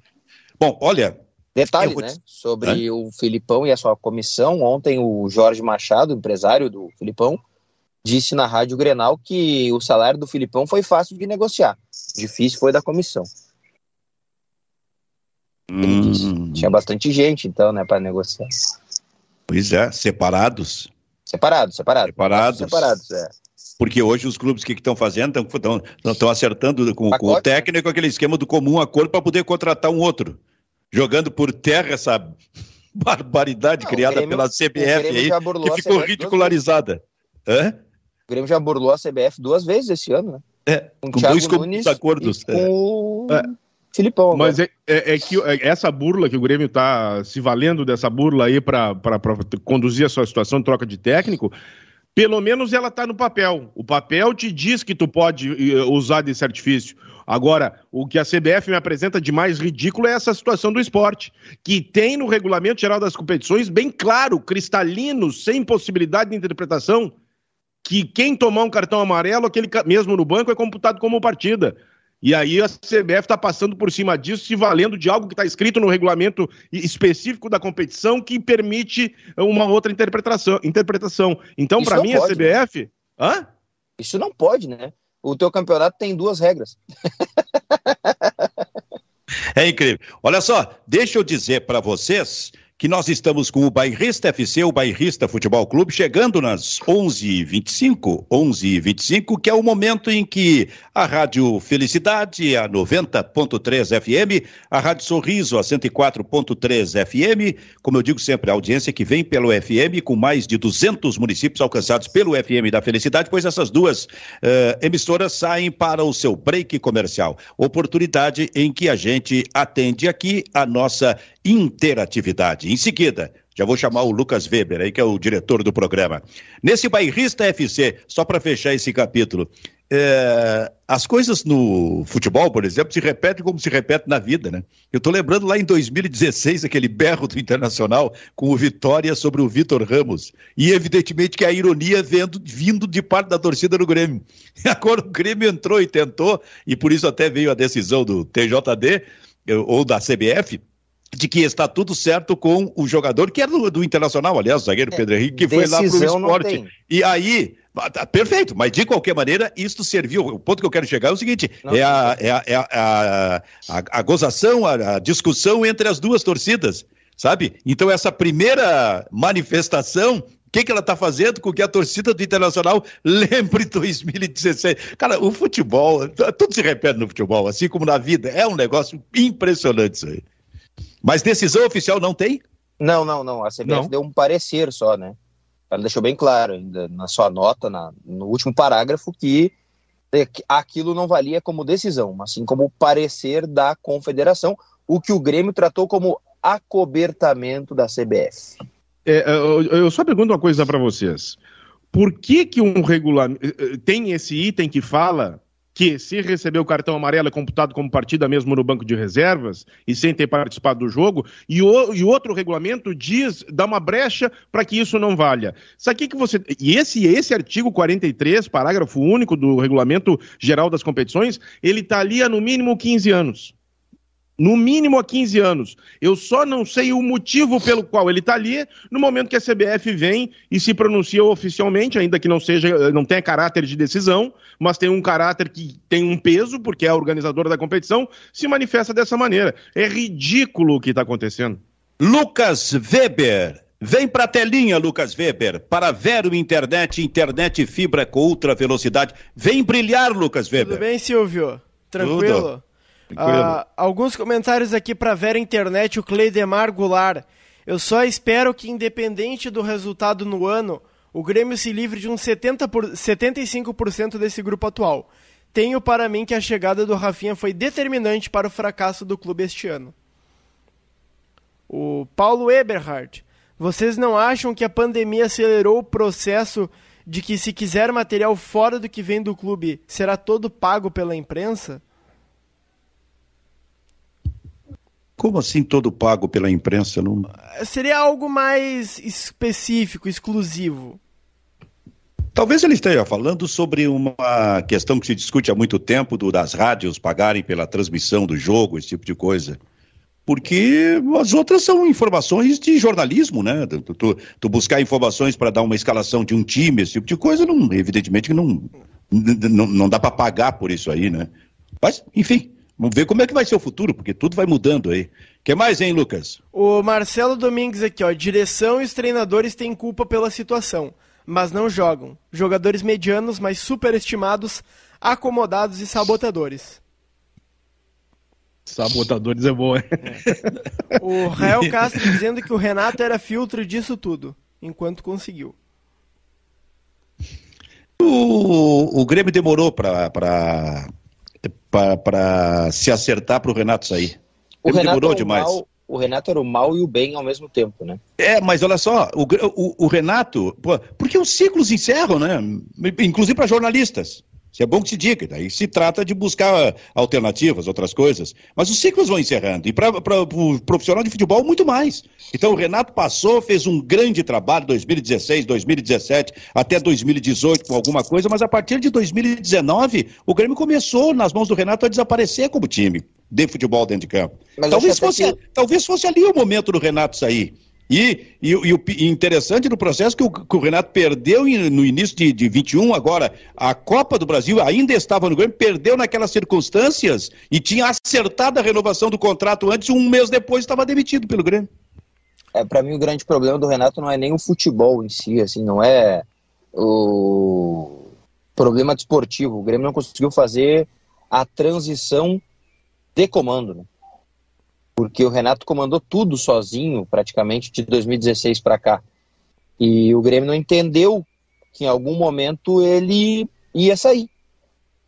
[SPEAKER 1] Bom, olha.
[SPEAKER 2] Detalhe, né? Sobre o Filipão e a sua comissão. Ontem o Jorge Machado, empresário do Filipão, disse na Rádio Grenal que o salário do Filipão foi fácil de negociar. Difícil foi da comissão. Ele hum. disse. Tinha bastante gente, então, né, para negociar.
[SPEAKER 1] Pois é, separados.
[SPEAKER 2] Separados, separados.
[SPEAKER 1] Separados. Separados, é. Porque hoje os clubes que estão fazendo estão acertando com, com, o né? técnico aquele esquema do comum acordo para poder contratar um outro. Jogando por terra essa barbaridade Não, criada Grêmio, pela CBF aí, que ficou ridicularizada.
[SPEAKER 2] Hã? O Grêmio já burlou a CBF duas vezes esse ano, né?
[SPEAKER 1] É, com, com dois Nunes acordos.
[SPEAKER 2] Com... É. Filipão.
[SPEAKER 3] Mas é, é, é, que é, essa burla que o Grêmio está se valendo dessa burla aí para conduzir a sua situação de troca de técnico, pelo menos ela está no papel. O papel te diz que tu pode eh, usar desse artifício. Agora, o que a CBF me apresenta de mais ridículo é essa situação do esporte, que tem no regulamento geral das competições bem claro, cristalino, sem possibilidade de interpretação, que quem tomar um cartão amarelo, aquele mesmo no banco, é computado como partida. E aí a CBF está passando por cima disso, se valendo de algo que está escrito no regulamento específico da competição que permite uma outra interpretação. interpretação. Então, para mim, pode, a CBF. Né?
[SPEAKER 2] Hã? Isso não pode, né? o teu campeonato tem duas regras.
[SPEAKER 1] É incrível. Olha só, deixa eu dizer para vocês que nós estamos com o Bairrista FC, o Bairrista Futebol Clube, chegando nas 11h25, 11h25, que é o momento em que a Rádio Felicidade, a 90.3 FM, a Rádio Sorriso, a 104.3 FM, como eu digo sempre, a audiência que vem pelo FM, com mais de 200 municípios alcançados pelo FM da Felicidade, pois essas duas uh, emissoras saem para o seu break comercial. Oportunidade em que a gente atende aqui a nossa interatividade. Em seguida, já vou chamar o Lucas Weber aí, que é o diretor do programa. Nesse bairrista FC, só para fechar esse capítulo, é, as coisas no futebol, por exemplo, se repetem como se repete na vida, né? Eu estou lembrando lá em 2016, aquele berro do Internacional com o Vitória sobre o Vitor Ramos. E evidentemente que a ironia vendo, vindo de parte da torcida do Grêmio. Agora o Grêmio entrou e tentou, e por isso até veio a decisão do TJD, ou da CBF, de que está tudo certo com o jogador, que era do, do Internacional, aliás, o zagueiro é, Pedro Henrique, que foi lá para o esporte. E aí, ah, tá, perfeito, mas de qualquer maneira, isto serviu. O ponto que eu quero chegar é o seguinte: não, é, a, é, a, é a, a, a, gozação, a, a discussão entre as duas torcidas, sabe? Então, essa primeira manifestação o que, que ela está fazendo com que a torcida do Internacional lembre 2016? Cara, o futebol, tudo se repete no futebol, assim como na vida. É um negócio impressionante isso aí. Mas decisão oficial não tem?
[SPEAKER 2] Não, não, não. A CBF não. deu um parecer só, né? Ela deixou bem claro ainda na sua nota, na, no último parágrafo, que aquilo não valia como decisão, assim como parecer da confederação, o que o Grêmio tratou como acobertamento da CBF.
[SPEAKER 3] É, eu, eu só pergunto uma coisa para vocês. Por que, que um regulamento. Eh, tem esse item que fala que se receber o cartão amarelo é computado como partida mesmo no banco de reservas e sem ter participado do jogo, e, o, e outro regulamento diz, dá uma brecha para que isso não valha. Isso aqui que você. E esse, esse artigo 43, parágrafo único do regulamento geral das competições, ele está ali há no mínimo 15 anos no mínimo há 15 anos. Eu só não sei o motivo pelo qual ele está ali no momento que a CBF vem e se pronuncia oficialmente, ainda que não seja, não tenha caráter de decisão, mas tem um caráter que tem um peso, porque é a organizadora da competição, se manifesta dessa maneira. É ridículo o que está acontecendo.
[SPEAKER 1] Lucas Weber. Vem para a telinha, Lucas Weber, para Vero Internet, internet fibra com ultra velocidade. Vem brilhar, Lucas Weber.
[SPEAKER 4] Tudo bem, Silvio? Tranquilo? Tudo. Uh, alguns comentários aqui para Vera Internet, o Cleidemar Goulart. Eu só espero que, independente do resultado no ano, o Grêmio se livre de uns 70 por, 75% desse grupo atual. Tenho para mim que a chegada do Rafinha foi determinante para o fracasso do clube este ano. O Paulo Eberhard. Vocês não acham que a pandemia acelerou o processo de que, se quiser material fora do que vem do clube, será todo pago pela imprensa?
[SPEAKER 1] Como assim todo pago pela imprensa? Não...
[SPEAKER 4] Seria algo mais específico, exclusivo.
[SPEAKER 1] Talvez ele esteja falando sobre uma questão que se discute há muito tempo do, das rádios pagarem pela transmissão do jogo, esse tipo de coisa. Porque as outras são informações de jornalismo, né? Tu, tu, tu buscar informações para dar uma escalação de um time, esse tipo de coisa, não, evidentemente que não, não, não dá para pagar por isso aí, né? Mas, enfim, Vamos ver como é que vai ser o futuro, porque tudo vai mudando aí. O que mais, hein, Lucas?
[SPEAKER 4] O Marcelo Domingues aqui, ó. Direção e os treinadores têm culpa pela situação, mas não jogam. Jogadores medianos, mas superestimados, acomodados e sabotadores.
[SPEAKER 3] Sabotadores é bom, hein?
[SPEAKER 4] É. O Rael Castro dizendo que o Renato era filtro disso tudo, enquanto conseguiu.
[SPEAKER 1] O, o Grêmio demorou para para se acertar para o Renato sair.
[SPEAKER 2] O Renato demorou demais. Mal, o Renato era o mal e o bem ao mesmo tempo, né?
[SPEAKER 1] É, mas olha só, o, o, o Renato, pô, porque os ciclos encerram, né? Inclusive para jornalistas. Isso é bom que se diga, daí se trata de buscar alternativas, outras coisas. Mas os ciclos vão encerrando, e para o profissional de futebol, muito mais. Então o Renato passou, fez um grande trabalho 2016, 2017, até 2018 com alguma coisa, mas a partir de 2019, o Grêmio começou, nas mãos do Renato, a desaparecer como time de futebol dentro de campo. talvez fosse, que... talvez fosse ali o momento do Renato sair. E, e, e o interessante do processo que o, que o Renato perdeu no início de, de 21, agora a Copa do Brasil ainda estava no Grêmio, perdeu naquelas circunstâncias e tinha acertado a renovação do contrato antes, um mês depois estava demitido pelo Grêmio.
[SPEAKER 2] É, para mim o grande problema do Renato não é nem o futebol em si, assim, não é o problema desportivo. O Grêmio não conseguiu fazer a transição de comando, né? Porque o Renato comandou tudo sozinho, praticamente, de 2016 para cá. E o Grêmio não entendeu que em algum momento ele ia sair.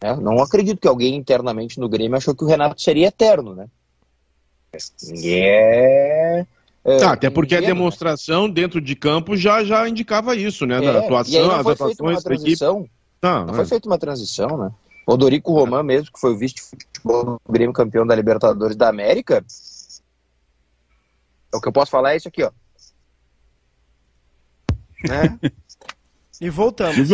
[SPEAKER 2] Né? Não acredito que alguém internamente no Grêmio achou que o Renato seria eterno, né?
[SPEAKER 3] Ninguém é. é ah, até porque a né? demonstração né? dentro de campo já, já indicava isso, né? Da é, atuação, as atuações
[SPEAKER 2] da equipe. Não, não foi feita uma transição, né? O Dorico Roman mesmo, que foi o vice-futebol do Grêmio campeão da Libertadores da América, o que eu posso falar é isso aqui, ó.
[SPEAKER 4] Né? e voltamos.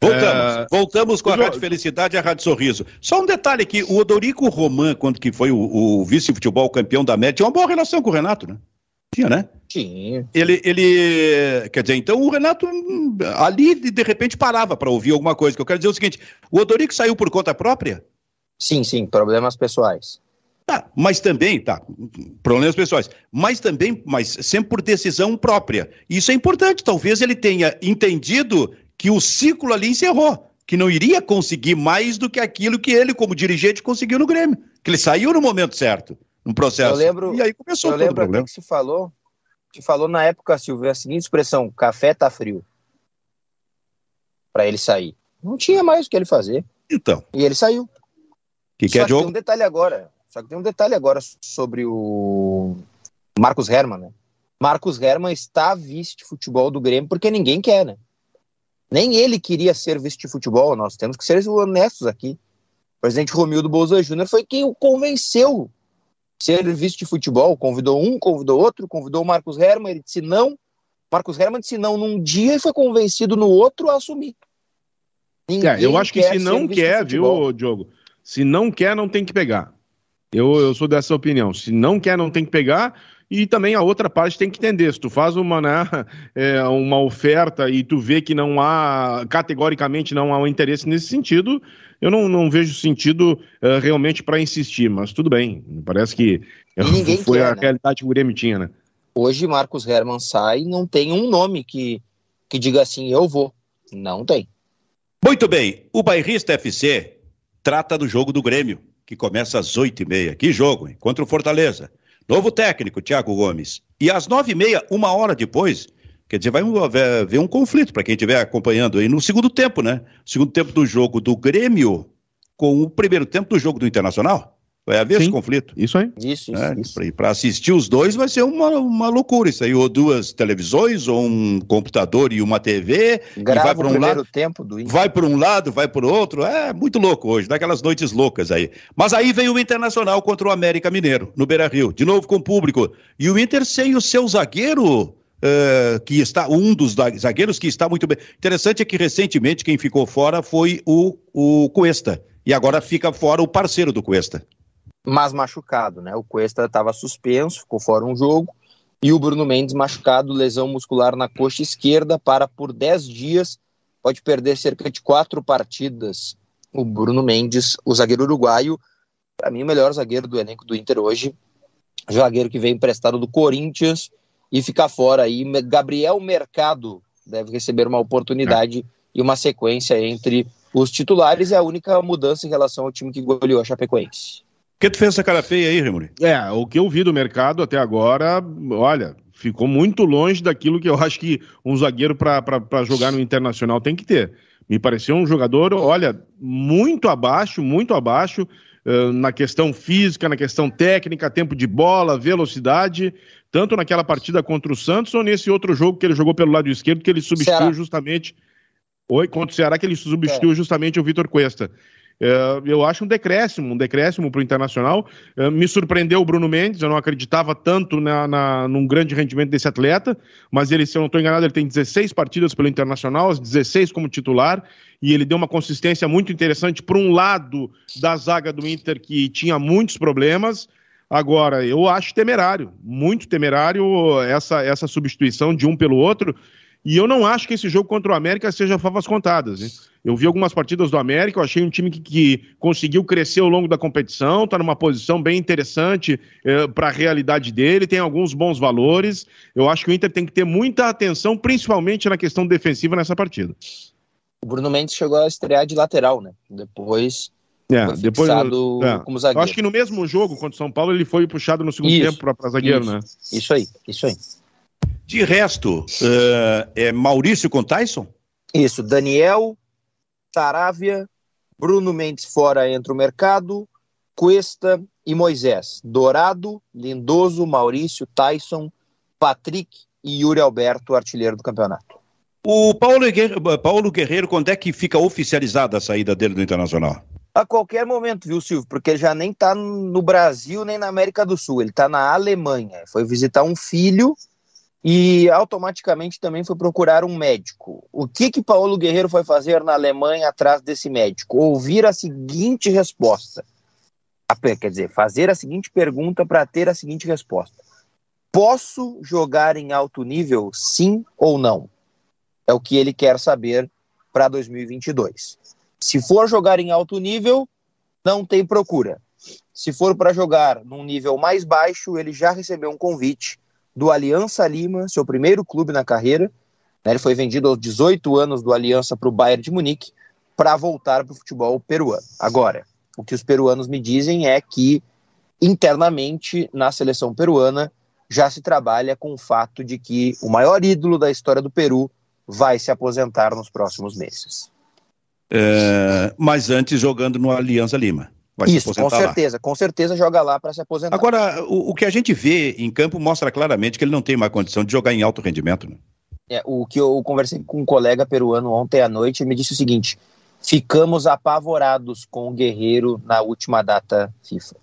[SPEAKER 1] Voltamos. É... Voltamos com a Rádio Felicidade e a Rádio Sorriso. Só um detalhe aqui, o Odorico Roman, quando que foi o, o vice-futebol campeão da Média, tinha uma boa relação com o Renato, né? Tinha, né?
[SPEAKER 2] Tinha.
[SPEAKER 1] Ele, ele, quer dizer, então o Renato ali de repente parava para ouvir alguma coisa. Que eu quero dizer é o seguinte: o Odorico saiu por conta própria?
[SPEAKER 2] Sim, sim, problemas pessoais.
[SPEAKER 1] Tá, mas também, tá, problemas pessoais, mas também, mas sempre por decisão própria. Isso é importante, talvez ele tenha entendido que o ciclo ali encerrou, que não iria conseguir mais do que aquilo que ele, como dirigente, conseguiu no Grêmio, que ele saiu no momento certo, no processo.
[SPEAKER 2] Eu lembro, e aí começou eu lembro o que se falou, se falou na época, Silvio, a seguinte expressão, café tá frio, para ele sair. Não tinha mais o que ele fazer.
[SPEAKER 1] Então.
[SPEAKER 2] E ele saiu.
[SPEAKER 1] Que que é, Diogo?
[SPEAKER 2] Tem um detalhe agora. Só que tem um detalhe agora sobre o Marcos Herman, né? Marcos Herman está vice de futebol do Grêmio porque ninguém quer, né? Nem ele queria ser vice de futebol, nós temos que ser honestos aqui. O presidente Romildo Bolsa Júnior foi quem o convenceu ser vice de futebol. Convidou um, convidou outro, convidou o Marcos Herman, ele disse não. Marcos Herman disse não num dia e foi convencido no outro a assumir.
[SPEAKER 3] É, eu acho que se não quer, viu, Diogo? Se não quer, não tem que pegar. Eu, eu sou dessa opinião. Se não quer, não tem que pegar. E também a outra parte tem que entender. Se tu faz uma, né, é, uma oferta e tu vê que não há, categoricamente não há um interesse nesse sentido, eu não, não vejo sentido uh, realmente para insistir. Mas tudo bem. Parece que foi quer, a né? realidade que o Grêmio tinha, né?
[SPEAKER 2] Hoje Marcos Herman sai e não tem um nome que, que diga assim, eu vou. Não tem.
[SPEAKER 1] Muito bem. O Bairrista FC trata do jogo do Grêmio que começa às oito e meia. Que jogo, hein? Contra o Fortaleza. Novo técnico, Thiago Gomes. E às nove e meia, uma hora depois, quer dizer, vai haver um conflito para quem estiver acompanhando aí no segundo tempo, né? Segundo tempo do jogo do Grêmio com o primeiro tempo do jogo do Internacional. Vai haver Sim, esse conflito.
[SPEAKER 3] Isso aí.
[SPEAKER 2] Isso, isso. É, isso.
[SPEAKER 1] Para assistir os dois vai ser uma, uma loucura isso aí. Ou duas televisões, ou um computador e uma TV.
[SPEAKER 2] Grava
[SPEAKER 1] e vai para
[SPEAKER 2] um
[SPEAKER 1] lado.
[SPEAKER 2] tempo do
[SPEAKER 1] Inter. Vai para um lado, vai para o outro. É muito louco hoje, daquelas noites loucas aí. Mas aí veio o Internacional contra o América Mineiro, no Beira Rio, de novo com o público. E o Inter sem o seu zagueiro. Uh, que está um dos zagueiros que está muito bem. Interessante é que recentemente quem ficou fora foi o, o Cuesta. E agora fica fora o parceiro do Cuesta
[SPEAKER 2] mas machucado, né? O Cuesta estava suspenso, ficou fora um jogo, e o Bruno Mendes machucado, lesão muscular na coxa esquerda, para por 10 dias, pode perder cerca de quatro partidas. O Bruno Mendes, o zagueiro uruguaio, para mim o melhor zagueiro do elenco do Inter hoje, zagueiro que veio emprestado do Corinthians e fica fora aí. Gabriel Mercado deve receber uma oportunidade é. e uma sequência entre os titulares, é a única mudança em relação ao time que goleou a Chapecoense
[SPEAKER 1] que tu fez essa cara feia aí, Remuri?
[SPEAKER 3] É, o que eu vi do mercado até agora, olha, ficou muito longe daquilo que eu acho que um zagueiro para jogar no Internacional tem que ter. Me pareceu um jogador, olha, muito abaixo, muito abaixo. uh, na questão física, na questão técnica, tempo de bola, velocidade, tanto naquela partida contra o Santos ou nesse outro jogo que ele jogou pelo lado esquerdo, que ele substituiu Ceará. justamente. Oi, contra o Ceará, que ele substituiu é. justamente o Vitor Cuesta. É, eu acho um decréscimo, um decréscimo para o Internacional. É, me surpreendeu o Bruno Mendes, eu não acreditava tanto na, na, num grande rendimento desse atleta, mas ele, se eu não estou enganado, ele tem 16 partidas pelo Internacional, as 16 como titular, e ele deu uma consistência muito interessante para um lado da zaga do Inter que tinha muitos problemas. Agora, eu acho temerário, muito temerário essa, essa substituição de um pelo outro. E eu não acho que esse jogo contra o América seja favas contadas. Eu vi algumas partidas do América, eu achei um time que, que conseguiu crescer ao longo da competição, está numa posição bem interessante eh, para a realidade dele, tem alguns bons valores. Eu acho que o Inter tem que ter muita atenção, principalmente na questão defensiva nessa partida.
[SPEAKER 2] O Bruno Mendes chegou a estrear de lateral, né? Depois
[SPEAKER 3] é, depois é. como zagueiro. Eu acho que no mesmo jogo contra o São Paulo ele foi puxado no segundo isso, tempo para zagueiro,
[SPEAKER 2] isso,
[SPEAKER 3] né?
[SPEAKER 2] Isso aí, isso aí.
[SPEAKER 1] De resto, uh, é Maurício com Tyson?
[SPEAKER 2] Isso, Daniel, Saravia, Bruno Mendes fora entra o mercado, Cuesta e Moisés. Dourado, Lindoso, Maurício, Tyson, Patrick e Yuri Alberto, artilheiro do campeonato.
[SPEAKER 1] O Paulo Guerreiro, Paulo Guerreiro, quando é que fica oficializada a saída dele do Internacional?
[SPEAKER 2] A qualquer momento, viu, Silvio? Porque ele já nem está no Brasil nem na América do Sul, ele está na Alemanha. Foi visitar um filho e automaticamente também foi procurar um médico. O que que Paulo Guerreiro foi fazer na Alemanha atrás desse médico? Ouvir a seguinte resposta. Quer dizer, fazer a seguinte pergunta para ter a seguinte resposta. Posso jogar em alto nível, sim ou não? É o que ele quer saber para 2022. Se for jogar em alto nível, não tem procura. Se for para jogar num nível mais baixo, ele já recebeu um convite do Aliança Lima, seu primeiro clube na carreira. Né, ele foi vendido aos 18 anos do Aliança para o Bayern de Munique para voltar para o futebol peruano. Agora, o que os peruanos me dizem é que internamente na seleção peruana já se trabalha com o fato de que o maior ídolo da história do Peru vai se aposentar nos próximos meses.
[SPEAKER 1] É, mas antes jogando no Aliança Lima.
[SPEAKER 2] Vai Isso, com certeza, lá. com certeza joga lá para se aposentar.
[SPEAKER 1] Agora, o, o, que a gente vê em campo mostra claramente que ele não tem mais condição de jogar em alto rendimento. Né?
[SPEAKER 2] É, o que eu conversei com um colega peruano ontem à noite, ele me disse o seguinte: ficamos apavorados com o Guerreiro na última data FIFA.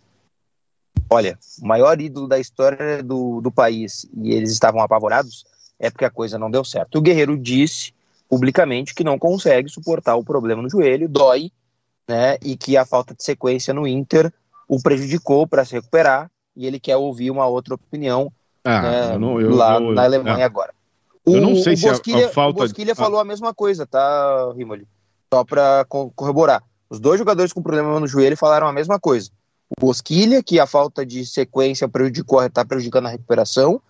[SPEAKER 2] Olha, o maior ídolo da história do, do país e eles estavam apavorados é porque a coisa não deu certo. O Guerreiro disse publicamente que não consegue suportar o problema no joelho, dói né, e que a falta de sequência no Inter o prejudicou para se recuperar e ele quer ouvir uma outra opinião ah, né, eu não, eu, lá eu, na Alemanha agora.
[SPEAKER 3] O, eu não sei se
[SPEAKER 2] Bosquilha,
[SPEAKER 3] a, a falta...
[SPEAKER 2] O Bosquilha falou a mesma coisa, tá, Rimoli? Só para corroborar. Os dois jogadores com problema no joelho falaram a mesma coisa. O Bosquilha, que a falta de sequência prejudicou, está prejudicando a recuperação,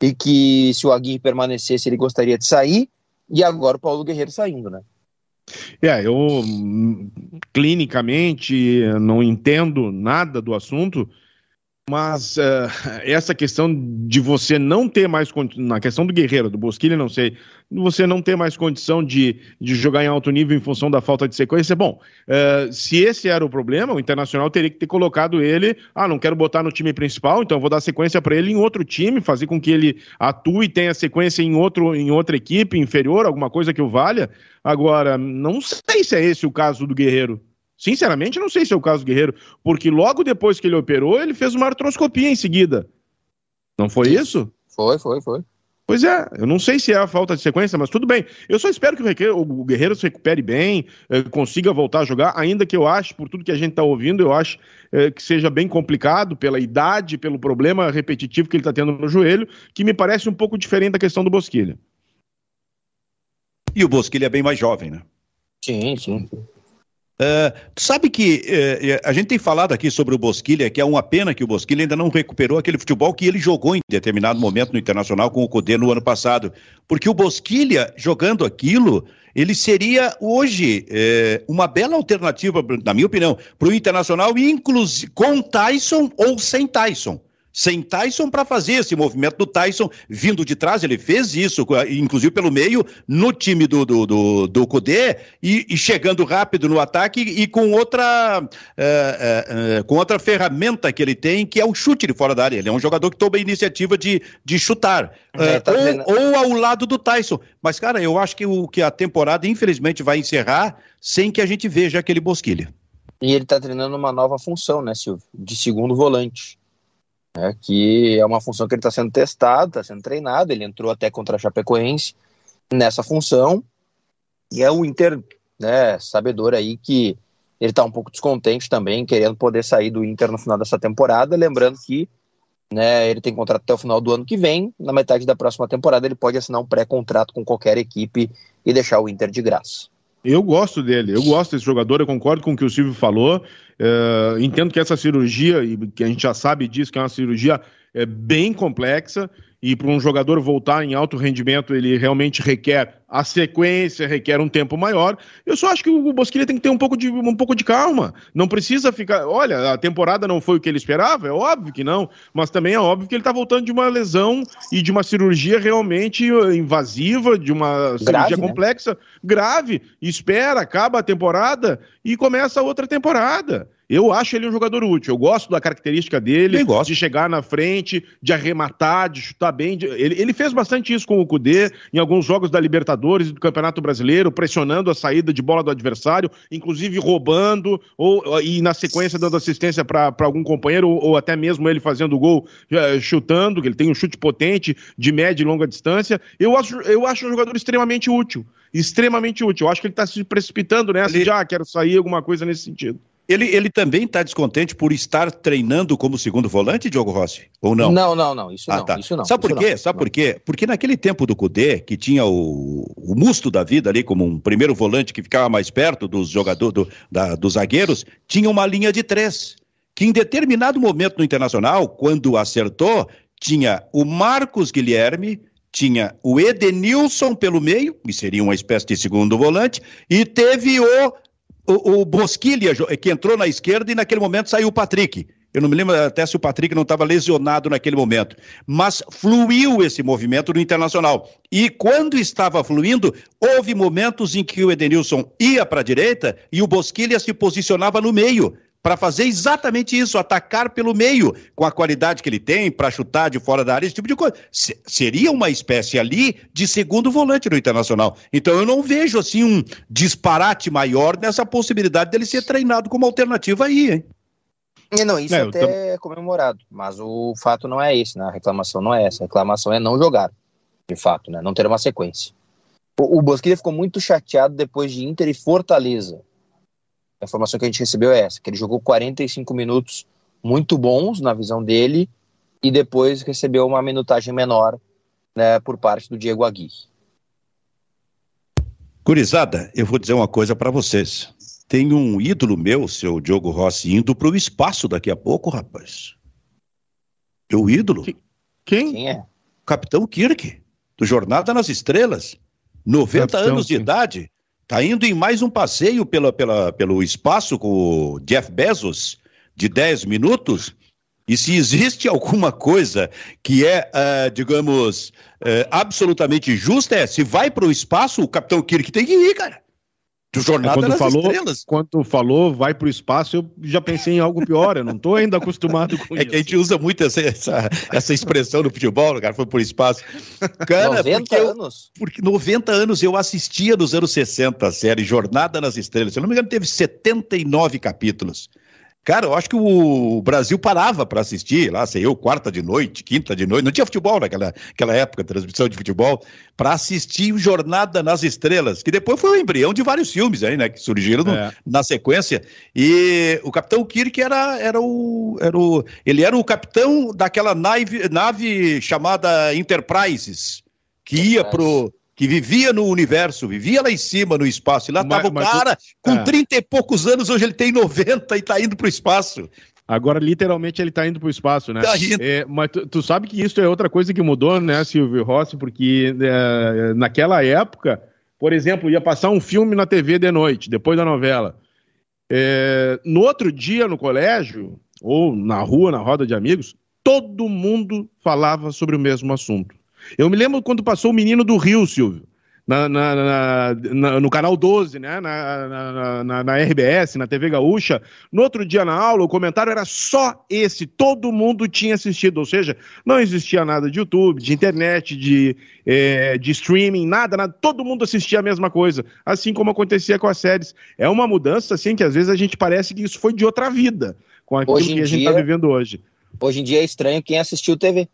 [SPEAKER 2] e que se o Aguirre permanecesse, ele gostaria de sair, e agora o Paulo Guerreiro saindo, né?
[SPEAKER 3] É, eu clinicamente não entendo nada do assunto, mas uh, essa questão de você não ter mais na questão do Guerreiro, do Bosquilha, não sei, você não ter mais condição de, de jogar em alto nível em função da falta de sequência. Bom, uh, se esse era o problema, o Internacional teria que ter colocado ele. Ah, não quero botar no time principal, então vou dar sequência para ele em outro time, fazer com que ele atue e tenha sequência em, outro, em outra equipe inferior, alguma coisa que o valha. Agora, não sei se é esse o caso do Guerreiro. Sinceramente, não sei se é o caso do Guerreiro, porque logo depois que ele operou, ele fez uma artroscopia em seguida. Não foi isso?
[SPEAKER 2] Foi, foi, foi.
[SPEAKER 3] Pois é, eu não sei se é a falta de sequência, mas tudo bem. Eu só espero que o Guerreiro se recupere bem, eh, consiga voltar a jogar, ainda que eu acho, por tudo que a gente está ouvindo, eu acho eh, que seja bem complicado pela idade, pelo problema repetitivo que ele está tendo no joelho, que me parece um pouco diferente da questão do Bosquilha.
[SPEAKER 1] E o Bosquilha é bem mais jovem, né?
[SPEAKER 2] Sim, sim.
[SPEAKER 1] Uh, sabe que uh, a gente tem falado aqui sobre o Bosquilha, que é uma pena que o Bosquilha ainda não recuperou aquele futebol que ele jogou em determinado momento no Internacional com o Codê no ano passado. Porque o Bosquilha, jogando aquilo, ele seria hoje uh, uma bela alternativa, na minha opinião, para o Internacional, inclusive com Tyson ou sem Tyson. Sem Tyson para fazer esse movimento do Tyson vindo de trás. Ele fez isso, inclusive pelo meio, no time do, do, do, do Kudê, e, e chegando rápido no ataque e com outra, é, é, com outra ferramenta que ele tem, que é o chute de fora da área. Ele é um jogador que toma a iniciativa de, de chutar. É, tá ou, ou, ao lado do Tyson. Mas, cara, eu acho que, o, que a temporada, infelizmente, vai encerrar sem que a gente veja aquele Bosquilha.
[SPEAKER 2] E ele está treinando uma nova função, né, Silvio? De segundo volante né, que é uma função que ele está sendo testado, está sendo treinado. Ele entrou até contra a Chapecoense nessa função. E é o Inter, né, sabedor aí que ele está um pouco descontente também, querendo poder sair do Inter no final dessa temporada. Lembrando que né, ele tem contrato até o final do ano que vem. Na metade da próxima temporada, ele pode assinar um pré-contrato com qualquer equipe e deixar o Inter de graça.
[SPEAKER 3] Eu gosto dele, eu gosto desse jogador, eu concordo com o que o Silvio falou. Uh, entendo que essa cirurgia, e que a gente já sabe disso, que é uma cirurgia é, bem complexa, e para um jogador voltar em alto rendimento, ele realmente requer a sequência, requer um tempo maior. Eu só acho que o Bosquilha tem que ter um pouco, de, um pouco de calma. Não precisa ficar. Olha, a temporada não foi o que ele esperava, é óbvio que não, mas também é óbvio que ele está voltando de uma lesão e de uma cirurgia realmente invasiva, de uma cirurgia grave, né? complexa, grave. Espera, acaba a temporada e começa a outra temporada. Eu acho ele um jogador útil. Eu gosto da característica dele, de chegar na frente, de arrematar, de chutar bem. De... Ele, ele, fez bastante isso com o Cudê em alguns jogos da Libertadores e do Campeonato Brasileiro, pressionando a saída de bola do adversário, inclusive roubando, ou e na sequência dando assistência para algum companheiro, ou, ou, até mesmo ele fazendo o gol uh, chutando, que ele tem um chute potente de média e longa distância. Eu acho, eu acho um jogador extremamente útil. Extremamente útil. Eu acho que ele está se precipitando nessa ele... de, ah, quero sair, alguma coisa nesse sentido.
[SPEAKER 1] Ele, ele também está descontente por estar treinando como segundo volante, Diogo Rossi? Ou não?
[SPEAKER 2] Não, não, não. Isso ah, não. Tá. Isso não.
[SPEAKER 1] Sabe
[SPEAKER 2] isso
[SPEAKER 1] por quê? Não. Sabe por quê? Porque naquele tempo do Cudê, que tinha o, o musto da vida ali, como um primeiro volante que ficava mais perto dos jogadores, do, da, dos zagueiros, tinha uma linha de três. Que em determinado momento no Internacional, quando acertou, tinha o Marcos Guilherme, tinha o Edenilson pelo meio, que seria uma espécie de segundo volante, e teve o o, o Bosquilha, que entrou na esquerda e naquele momento saiu o Patrick. Eu não me lembro até se o Patrick não estava lesionado naquele momento. Mas fluiu esse movimento no Internacional. E quando estava fluindo, houve momentos em que o Edenilson ia para a direita e o Bosquilha se posicionava no meio para fazer exatamente isso, atacar pelo meio, com a qualidade que ele tem para chutar de fora da área, esse tipo de coisa. Se, seria uma espécie ali de segundo volante no Internacional. Então eu não vejo assim um disparate maior nessa possibilidade dele ser treinado como alternativa aí, hein?
[SPEAKER 2] E não, isso é, até é comemorado, mas o fato não é esse, né? A reclamação não é essa. A reclamação é não jogar, de fato, né? Não ter uma sequência. O, o Bosquilha ficou muito chateado depois de Inter e Fortaleza. A informação que a gente recebeu é essa, que ele jogou 45 minutos muito bons na visão dele e depois recebeu uma minutagem menor né, por parte do Diego Aguirre.
[SPEAKER 1] Curizada, eu vou dizer uma coisa para vocês. Tem um ídolo meu, seu Diogo Rossi, indo para o espaço daqui a pouco, rapaz. Meu ídolo.
[SPEAKER 3] Quem? Quem
[SPEAKER 1] é? Capitão Kirk, do Jornada nas Estrelas. 90 Capitão, anos de idade. Está indo em mais um passeio pela, pela, pelo espaço com o Jeff Bezos, de 10 minutos. E se existe alguma coisa que é, uh, digamos, uh, absolutamente justa, é se vai para o espaço, o Capitão Kirk tem que ir, cara.
[SPEAKER 3] Do Jornada quando falou, Estrelas. Quando falou vai para o espaço, eu já pensei em algo pior. Eu não estou ainda acostumado com
[SPEAKER 1] é isso. É que a gente usa muito essa, essa, essa expressão no futebol, o cara foi para o espaço.
[SPEAKER 2] Cara, 90
[SPEAKER 1] porque
[SPEAKER 2] anos.
[SPEAKER 1] Eu, porque 90 anos eu assistia nos anos 60 a série Jornada nas Estrelas. Se eu não me engano, teve 79 capítulos. Cara, eu acho que o Brasil parava para assistir, lá sei eu, quarta de noite, quinta de noite, não tinha futebol naquela, naquela época, transmissão de futebol, para assistir o Jornada nas Estrelas, que depois foi o embrião de vários filmes aí, né, que surgiram no, é. na sequência. E o Capitão Kirk era, era, o, era o. Ele era o capitão daquela nave, nave chamada Enterprises, que ia pro que vivia no universo, vivia lá em cima no espaço, e lá estava o cara tu... com é. 30 e poucos anos, hoje ele tem 90 e está indo para o espaço.
[SPEAKER 3] Agora, literalmente, ele está indo para o espaço, né? Tá indo. É, mas tu, tu, sabe que isso é outra coisa que mudou, né, Silvio Rossi? Porque é, naquela época, por exemplo, ia passar um filme na TV de noite, depois da novela. É, no outro dia, no colégio, ou na rua, na roda de amigos, todo mundo falava sobre o mesmo assunto. Eu me lembro quando passou o Menino do Rio, Silvio na, na, na, no canal 12, né? Na, RBS, na TV Gaúcha. No outro dia na aula, o comentário era só esse. Todo mundo tinha assistido, ou seja, não existia nada de YouTube, de internet, de, é, de streaming, nada, nada. Todo mundo assistia a mesma coisa, assim como acontecia com as séries. É uma mudança, assim, que às vezes a gente parece que isso foi de outra vida, com aquilo que a gente está vivendo hoje.
[SPEAKER 2] Hoje em dia é estranho quem assistiu TV.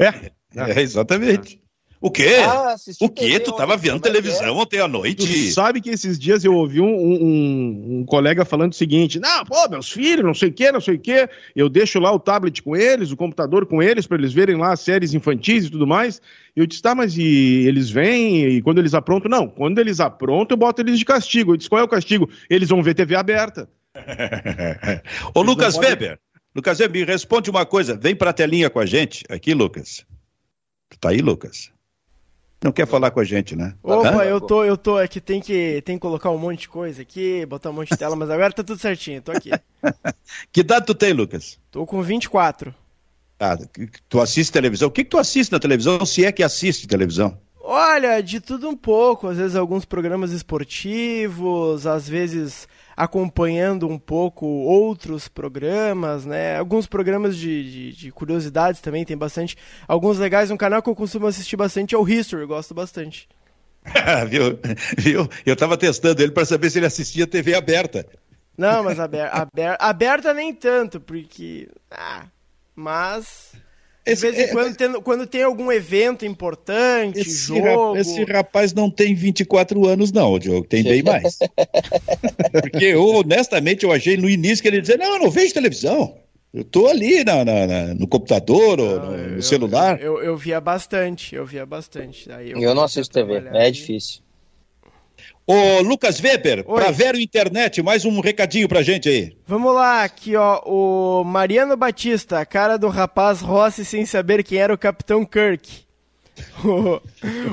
[SPEAKER 1] É, é exatamente. O quê? Ah, o quê? Tu tava vendo televisão ontem à noite?
[SPEAKER 3] Tu sabe que esses dias eu ouvi um, um, um, colega falando o seguinte: não, pô, meus filhos, não sei o quê, não sei o quê. Eu deixo lá o tablet com eles, o computador com eles, para eles verem lá as séries infantis e tudo mais. Eu disse, tá, mas e eles vêm e quando eles aprontam? Não, quando eles aprontam, eu boto eles de castigo. Eu disse, qual é o castigo? Eles vão ver TV aberta.
[SPEAKER 1] Ô, Lucas Weber, Lucas me responde uma coisa. Vem pra telinha com a gente aqui, Lucas. Tá aí, Lucas? Não quer falar com a gente, né?
[SPEAKER 4] Opa, eu tô, eu tô, é que tem que tem que colocar um monte de coisa aqui, botar um monte de tela, mas agora tá tudo certinho, tô aqui.
[SPEAKER 1] que idade tu tem, Lucas?
[SPEAKER 4] Tô com 24.
[SPEAKER 1] Ah, tu assiste televisão? O que, que tu assiste na televisão, se é que assiste televisão?
[SPEAKER 4] Olha, de tudo um pouco, às vezes alguns programas esportivos, às vezes acompanhando um pouco outros programas, né? Alguns programas de, de, de, curiosidades também, tem bastante. Alguns legais. Um canal que eu costumo assistir bastante é o History, eu gosto bastante.
[SPEAKER 1] viu? viu? Eu tava testando ele para saber se ele assistia TV aberta.
[SPEAKER 4] Não, mas aberta, aberta, aberta nem tanto, porque. Ah, mas esse, de vez em é, quando, tem, quando tem algum evento importante, esse jogo...
[SPEAKER 1] esse rapaz não tem 24 anos não, Diogo, tem bem mais. Porque eu, honestamente, eu achei no início que ele dizia, não, eu não vejo televisão. Eu tô ali na, na, na no computador ou no, no celular.
[SPEAKER 4] Eu, eu, eu, via bastante, eu via bastante. Aí
[SPEAKER 2] eu, eu não assisto TV, é difícil.
[SPEAKER 1] Ô, Lucas Weber, Oi. pra Vero Internet, mais um recadinho pra gente aí.
[SPEAKER 4] Vamos lá, aqui ó, o Mariano Batista, a cara do rapaz Rossi sem saber quem era o Capitão Kirk.
[SPEAKER 2] O,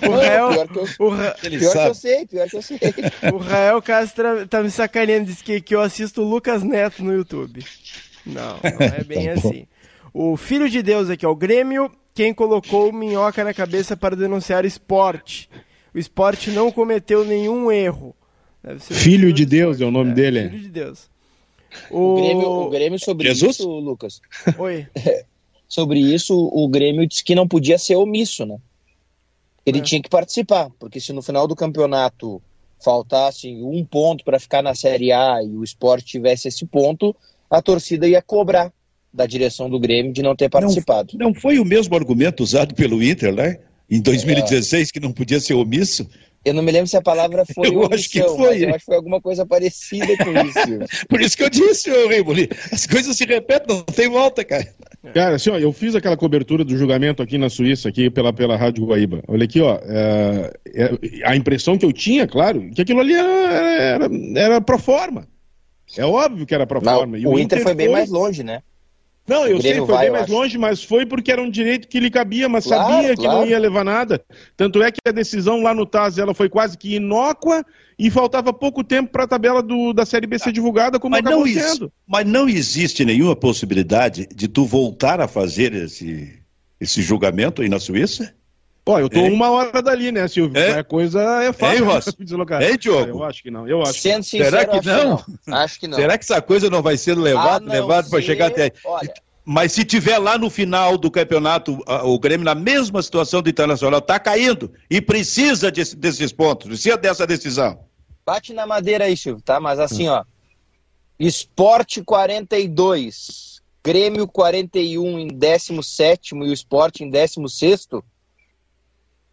[SPEAKER 2] o Rael. Pior, que eu, o Ra... pior que eu sei, pior que eu sei.
[SPEAKER 4] O Rael Castro tá me sacaneando, disse que, que eu assisto o Lucas Neto no YouTube. Não, não é bem tá assim. O Filho de Deus aqui, ó, o Grêmio, quem colocou minhoca na cabeça para denunciar esporte o esporte não cometeu nenhum erro.
[SPEAKER 3] Filho de Deus é o nome é, dele.
[SPEAKER 2] Filho de Deus. O, o, Grêmio, o Grêmio, sobre Jesus? isso, Lucas.
[SPEAKER 4] Oi.
[SPEAKER 2] sobre isso, o Grêmio disse que não podia ser omisso, né? Ele é. tinha que participar, porque se no final do campeonato faltasse um ponto para ficar na Série A e o esporte tivesse esse ponto, a torcida ia cobrar da direção do Grêmio de não ter participado.
[SPEAKER 1] Não, não foi o mesmo argumento usado pelo Inter, né? Em 2016 é. que não podia ser omisso?
[SPEAKER 2] Eu não me lembro se a palavra foi eu omissão, acho que foi. eu acho que foi alguma coisa parecida com isso.
[SPEAKER 1] Por isso que eu disse, Rimoli, as coisas se repetem, não tem volta, cara.
[SPEAKER 3] Cara, assim, ó, eu fiz aquela cobertura do julgamento aqui na Suíça, aqui pela, pela Rádio Guaíba. Olha aqui, ó, é, é, a impressão que eu tinha, claro, que aquilo ali era, era, era pro forma. É óbvio que era pro forma.
[SPEAKER 2] o, o Inter, Inter foi bem mais longe, né?
[SPEAKER 3] Não, eu sei, foi vai, bem mais acho. longe, mas foi porque era um direito que lhe cabia, mas claro, sabia que claro. não ia levar nada. Tanto é que a decisão lá no TAS ela foi quase que inócua e faltava pouco tempo para a tabela do, da Série B ser divulgada, como mas acabou não sendo.
[SPEAKER 1] Mas não existe nenhuma possibilidade de tu voltar a fazer esse, esse julgamento aí na Suíça?
[SPEAKER 3] Ó, eu tô Ei. uma hora dali, né, Silvio? É? A coisa é fácil
[SPEAKER 1] Ei, Rossi? deslocar. Ei, Diogo?
[SPEAKER 3] eu acho que não, eu acho.
[SPEAKER 2] Sendo
[SPEAKER 1] sincero, Será que não?
[SPEAKER 2] Acho que não.
[SPEAKER 1] Será que essa coisa não vai ser levada levado para chegar até aí? Olha, mas se tiver lá no final do campeonato o Grêmio na mesma situação do Internacional, está caindo e precisa de, desses pontos, precisa dessa decisão.
[SPEAKER 2] Bate na madeira aí, Silvio, tá? Mas assim, ó. Esporte 42, Grêmio 41 em 17 e o Esporte em 16.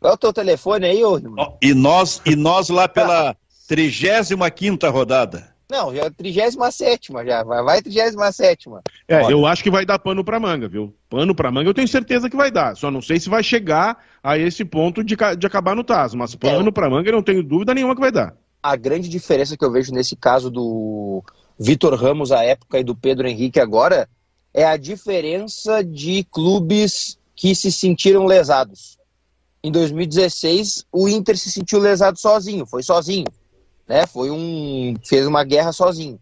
[SPEAKER 2] Qual é o teu telefone aí, ô
[SPEAKER 1] irmão? E nós, e nós lá pela 35 rodada.
[SPEAKER 2] Não, já é 37 já. Vai, vai 37.
[SPEAKER 3] É, Olha. eu acho que vai dar pano pra manga, viu? Pano pra manga eu tenho certeza que vai dar. Só não sei se vai chegar a esse ponto de, de acabar no TAS. Mas pano é. pra manga eu não tenho dúvida nenhuma que vai dar.
[SPEAKER 2] A grande diferença que eu vejo nesse caso do Vitor Ramos à época e do Pedro Henrique agora é a diferença de clubes que se sentiram lesados. Em 2016, o Inter se sentiu lesado sozinho, foi sozinho né? Foi um fez uma guerra sozinho.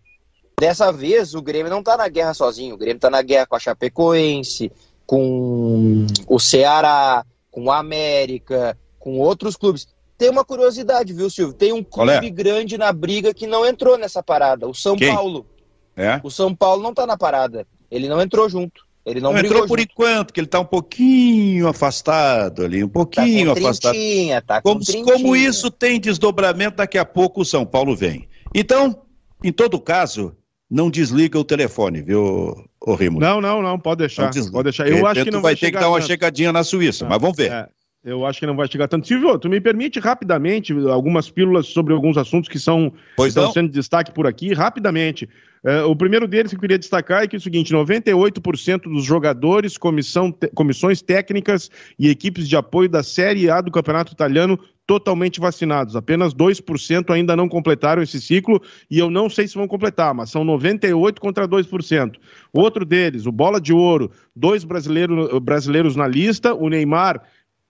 [SPEAKER 2] Dessa vez, o Grêmio não está na guerra sozinho. O Grêmio está na guerra com a Chapecoense, com o Ceará, com a América, com outros clubes. Tem uma curiosidade, viu, Silvio? Tem um
[SPEAKER 1] é?
[SPEAKER 2] clube grande na briga que não entrou nessa parada, o São
[SPEAKER 1] Quem?
[SPEAKER 2] Paulo.
[SPEAKER 1] É?
[SPEAKER 2] O São Paulo não está na parada. Ele não entrou junto. Ele não,
[SPEAKER 1] Não, entrou por
[SPEAKER 2] junto.
[SPEAKER 1] enquanto, que ele está um pouquinho afastado ali, um
[SPEAKER 2] Tá
[SPEAKER 1] pouquinho
[SPEAKER 2] com
[SPEAKER 1] afastado.
[SPEAKER 2] trintinha, tá com
[SPEAKER 1] Como,
[SPEAKER 2] trintinha.
[SPEAKER 1] como isso tem desdobramento, daqui a pouco o São Paulo vem. Então, em todo caso, não desliga o telefone, viu, ô Rimo?
[SPEAKER 3] Não, não, não, pode deixar.
[SPEAKER 1] Não desliga.
[SPEAKER 3] Pode deixar.
[SPEAKER 1] De
[SPEAKER 3] Eu acho que não
[SPEAKER 1] vai
[SPEAKER 3] vai
[SPEAKER 1] ter que
[SPEAKER 3] chegar
[SPEAKER 1] dar uma
[SPEAKER 3] tanto.
[SPEAKER 1] chegadinha na Suíça, mas vamos ver.
[SPEAKER 3] É, eu acho que não vai chegar tanto. Silvio, tu me permite rapidamente algumas pílulas sobre alguns assuntos que são
[SPEAKER 1] Pois
[SPEAKER 3] estão
[SPEAKER 1] não.
[SPEAKER 3] sendo de destaque por aqui, rapidamente. É, o primeiro deles que eu queria destacar é que é o seguinte: 98% dos jogadores, comissão, te- comissões técnicas e equipes de apoio da Série A do Campeonato Italiano totalmente vacinados. Apenas 2% ainda não completaram esse ciclo e eu não sei se vão completar, mas são 98 contra 2%. Outro deles, o Bola de Ouro, dois brasileiro, brasileiros na lista, o Neymar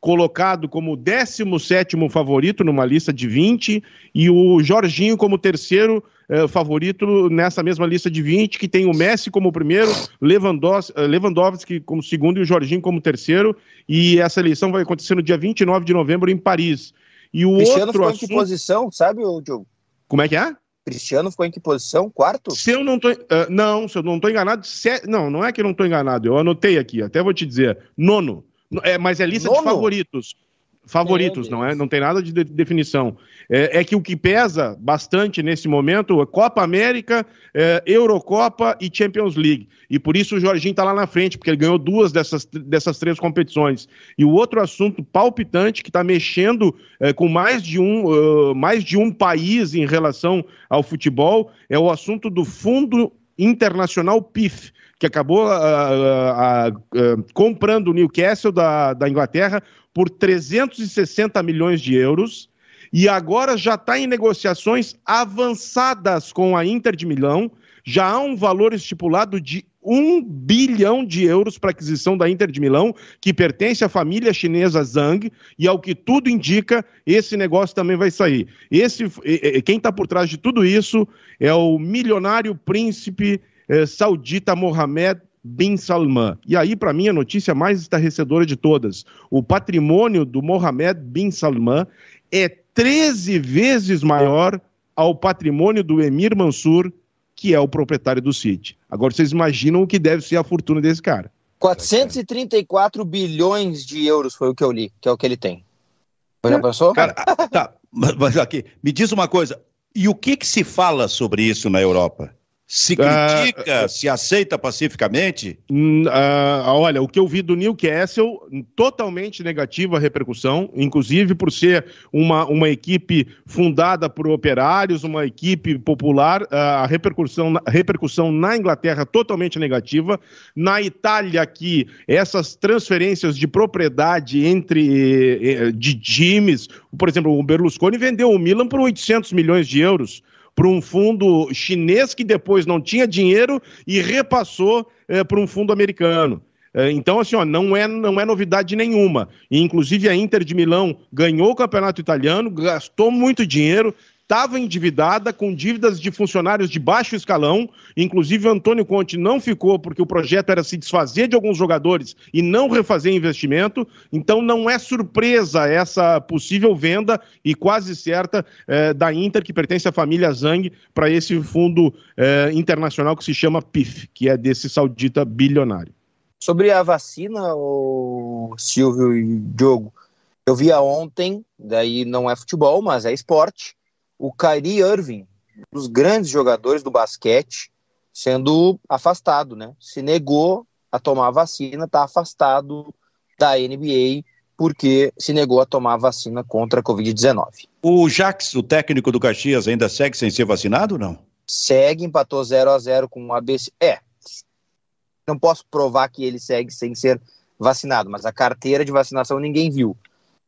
[SPEAKER 3] colocado como 17º favorito numa lista de 20 e o Jorginho como terceiro eh, favorito nessa mesma lista de 20, que tem o Messi como primeiro, Lewandowski, eh, Lewandowski como segundo e o Jorginho como terceiro, e essa eleição vai acontecer no dia 29 de novembro em Paris. E o
[SPEAKER 2] Cristiano
[SPEAKER 3] outro
[SPEAKER 2] ficou em que posição, sabe, Diogo?
[SPEAKER 3] Como é que é?
[SPEAKER 2] Cristiano ficou em que posição? Quarto?
[SPEAKER 3] Se eu não tô, eh, não, se eu não estou enganado, se- não, não é que eu não estou enganado, eu anotei aqui, até vou te dizer, nono, é, mas é lista de
[SPEAKER 2] Nono?
[SPEAKER 3] favoritos, favoritos,
[SPEAKER 2] Meu
[SPEAKER 3] não é? Não tem nada de, de- definição. É, é que o que pesa bastante nesse momento é Copa América, é, Eurocopa e Champions League. E por isso o Jorginho está lá na frente, porque ele ganhou duas dessas, dessas três competições. E o outro assunto palpitante que está mexendo é, com mais de, um, uh, mais de um país em relação ao futebol é o assunto do Fundo Internacional PIF, que acabou ah, ah, ah, comprando o Newcastle da, da Inglaterra por 360 milhões de euros e agora já está em negociações avançadas com a Inter de Milão. Já há um valor estipulado de um bilhão de euros para aquisição da Inter de Milão, que pertence à família chinesa Zhang, e ao que tudo indica, esse negócio também vai sair. Esse, quem está por trás de tudo isso é o milionário príncipe eh, saudita Mohammed bin Salman. E aí, para mim, a notícia mais estarrecedora de todas: o patrimônio do Mohammed bin Salman é 13 vezes maior ao patrimônio do Emir Mansur, que é o proprietário do City. Agora vocês imaginam o que deve ser a fortuna desse cara.
[SPEAKER 2] 434 bilhões de euros foi o que eu li, que é o que ele tem. Já pensou?
[SPEAKER 1] Cara, tá, mas aqui, me diz uma coisa, e o que que se fala sobre isso na Europa? Se
[SPEAKER 3] Ah,
[SPEAKER 1] critica, se aceita pacificamente?
[SPEAKER 3] Ah, olha, o que eu vi do Newcastle, totalmente negativa a repercussão, inclusive por ser uma, uma equipe fundada por operários, uma equipe popular, ah, a repercussão, a repercussão na Inglaterra totalmente negativa. Na Itália, aqui, essas transferências de propriedade entre eh, de times, por exemplo, o Berlusconi vendeu o Milan por 800 milhões de euros para um fundo chinês que depois não tinha dinheiro e repassou eh, para um fundo americano. Eh, Então, assim, ó, não, é, não é novidade nenhuma. E, inclusive, a Inter de Milão ganhou o campeonato italiano, gastou muito dinheiro, estava endividada, com dívidas de funcionários de baixo escalão. Inclusive, Antônio Conte não ficou porque o projeto era se desfazer de alguns jogadores e não refazer investimento. Então, não é surpresa essa possível venda e quase certa eh, da Inter, que pertence à família Zhang, para esse fundo eh, internacional que se chama PIF, que é desse saudita bilionário.
[SPEAKER 2] Sobre a vacina, o Silvio e Diogo, eu via ontem, daí não é futebol, mas é esporte, o Kyrie Irving, um dos grandes jogadores do basquete, sendo afastado, né? Se negou a tomar a vacina, está afastado da NBA porque se negou a tomar a vacina contra a Covid-19.
[SPEAKER 1] O Jax, o técnico do Caxias, ainda segue sem ser vacinado ou não?
[SPEAKER 2] Segue, empatou 0 a 0 com o ABC. É, não posso provar que ele segue sem ser vacinado, mas a carteira de vacinação ninguém viu.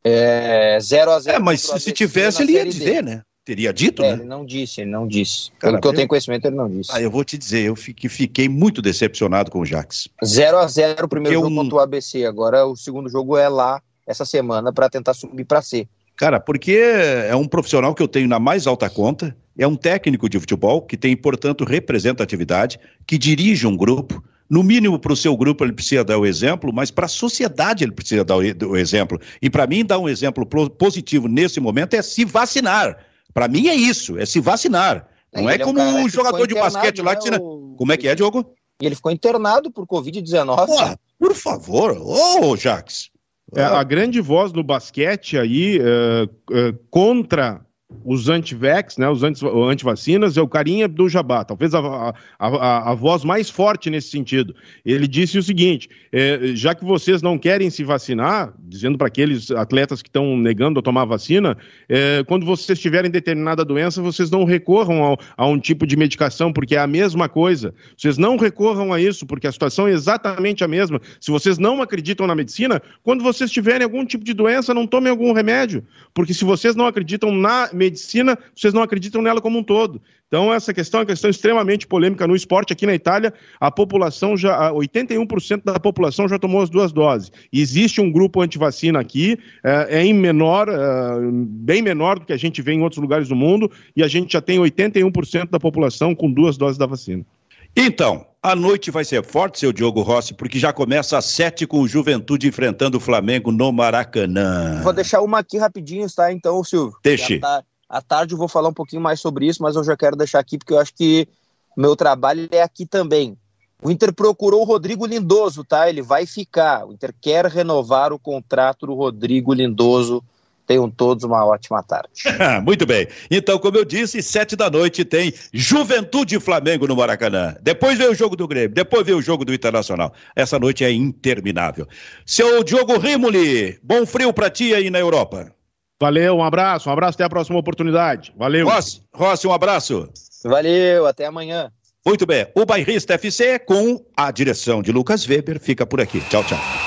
[SPEAKER 2] É 0 a 0
[SPEAKER 1] É, mas se tivesse, ele ia
[SPEAKER 2] Série D.
[SPEAKER 1] dizer, né? Teria dito,
[SPEAKER 2] É,
[SPEAKER 1] né?
[SPEAKER 2] ele não disse, ele não disse.
[SPEAKER 1] Cara,
[SPEAKER 2] Pelo que
[SPEAKER 1] eu
[SPEAKER 2] tenho conhecimento, ele não disse.
[SPEAKER 1] Ah, eu vou te dizer, eu fiquei, fiquei muito decepcionado com o Jax.
[SPEAKER 2] 0 a 0 o primeiro
[SPEAKER 1] Porque
[SPEAKER 2] jogo
[SPEAKER 1] um-
[SPEAKER 2] contra o ABC. Agora o segundo jogo é lá essa semana para tentar subir para C.
[SPEAKER 1] Cara, porque é um profissional que eu tenho na mais alta conta, é um técnico de futebol que tem, portanto, representatividade, que dirige um grupo. No mínimo, para o seu grupo, ele precisa dar o exemplo, mas para a sociedade, ele precisa dar o exemplo. E, para mim, dar um exemplo positivo nesse momento é se vacinar. Para mim, é isso, é se vacinar. Não é, é como um, um jogador de basquete lá que. Né, o... Como é que é, Diogo?
[SPEAKER 2] E ele ficou internado por Covid-19.
[SPEAKER 1] Por favor, ô oh, Jax.
[SPEAKER 3] É, a grande voz no basquete aí uh, uh, contra os anti-vax, né, os anti-vacinas, é o Carinha do Jabá, talvez a, a, a, a, voz mais forte nesse sentido. Ele disse o seguinte: é, já que vocês não querem se vacinar, dizendo para aqueles atletas que estão negando a tomar vacina, é, quando vocês tiverem determinada doença, vocês não recorram ao, a um tipo de medicação, porque é a mesma coisa. Vocês não recorram a isso, porque a situação é exatamente a mesma. Se vocês não acreditam na medicina, quando vocês tiverem algum tipo de doença, não tomem algum remédio, porque se vocês não acreditam na medicina, vocês não acreditam nela como um todo. Então, essa questão é uma questão extremamente polêmica no esporte. Aqui na Itália, a população já, 81% da população já tomou as duas doses. E existe um grupo antivacina aqui, é, é em menor, é, bem menor do que a gente vê em outros lugares do mundo, e a gente já tem 81% da população com duas doses da vacina.
[SPEAKER 1] Então, a noite vai ser forte, seu Diogo Rossi, porque já começa às sete com o Juventude enfrentando o Flamengo no Maracanã.
[SPEAKER 2] Vou deixar uma aqui rapidinho, tá? Então, Silvio.
[SPEAKER 1] Deixe.
[SPEAKER 2] Tá, à tarde eu vou falar um pouquinho mais sobre isso, mas eu já quero deixar aqui porque eu acho que meu trabalho é aqui também. O Inter procurou o Rodrigo Lindoso, tá? Ele vai ficar. O Inter quer renovar o contrato do Rodrigo Lindoso Tenham todos uma ótima tarde.
[SPEAKER 1] Muito bem. Então, como eu disse, sete da noite tem Juventude Flamengo no Maracanã. Depois vem o jogo do Grêmio, depois vem o jogo do Internacional. Essa noite é interminável. Seu Diogo Rimoli, bom frio para ti aí na Europa.
[SPEAKER 3] Valeu, um abraço, um abraço, até a próxima oportunidade. Valeu.
[SPEAKER 1] Rossi, Rossi um abraço.
[SPEAKER 2] Valeu, até amanhã.
[SPEAKER 1] Muito bem. O Bairrista FC com a direção de Lucas Weber fica por aqui. Tchau, tchau.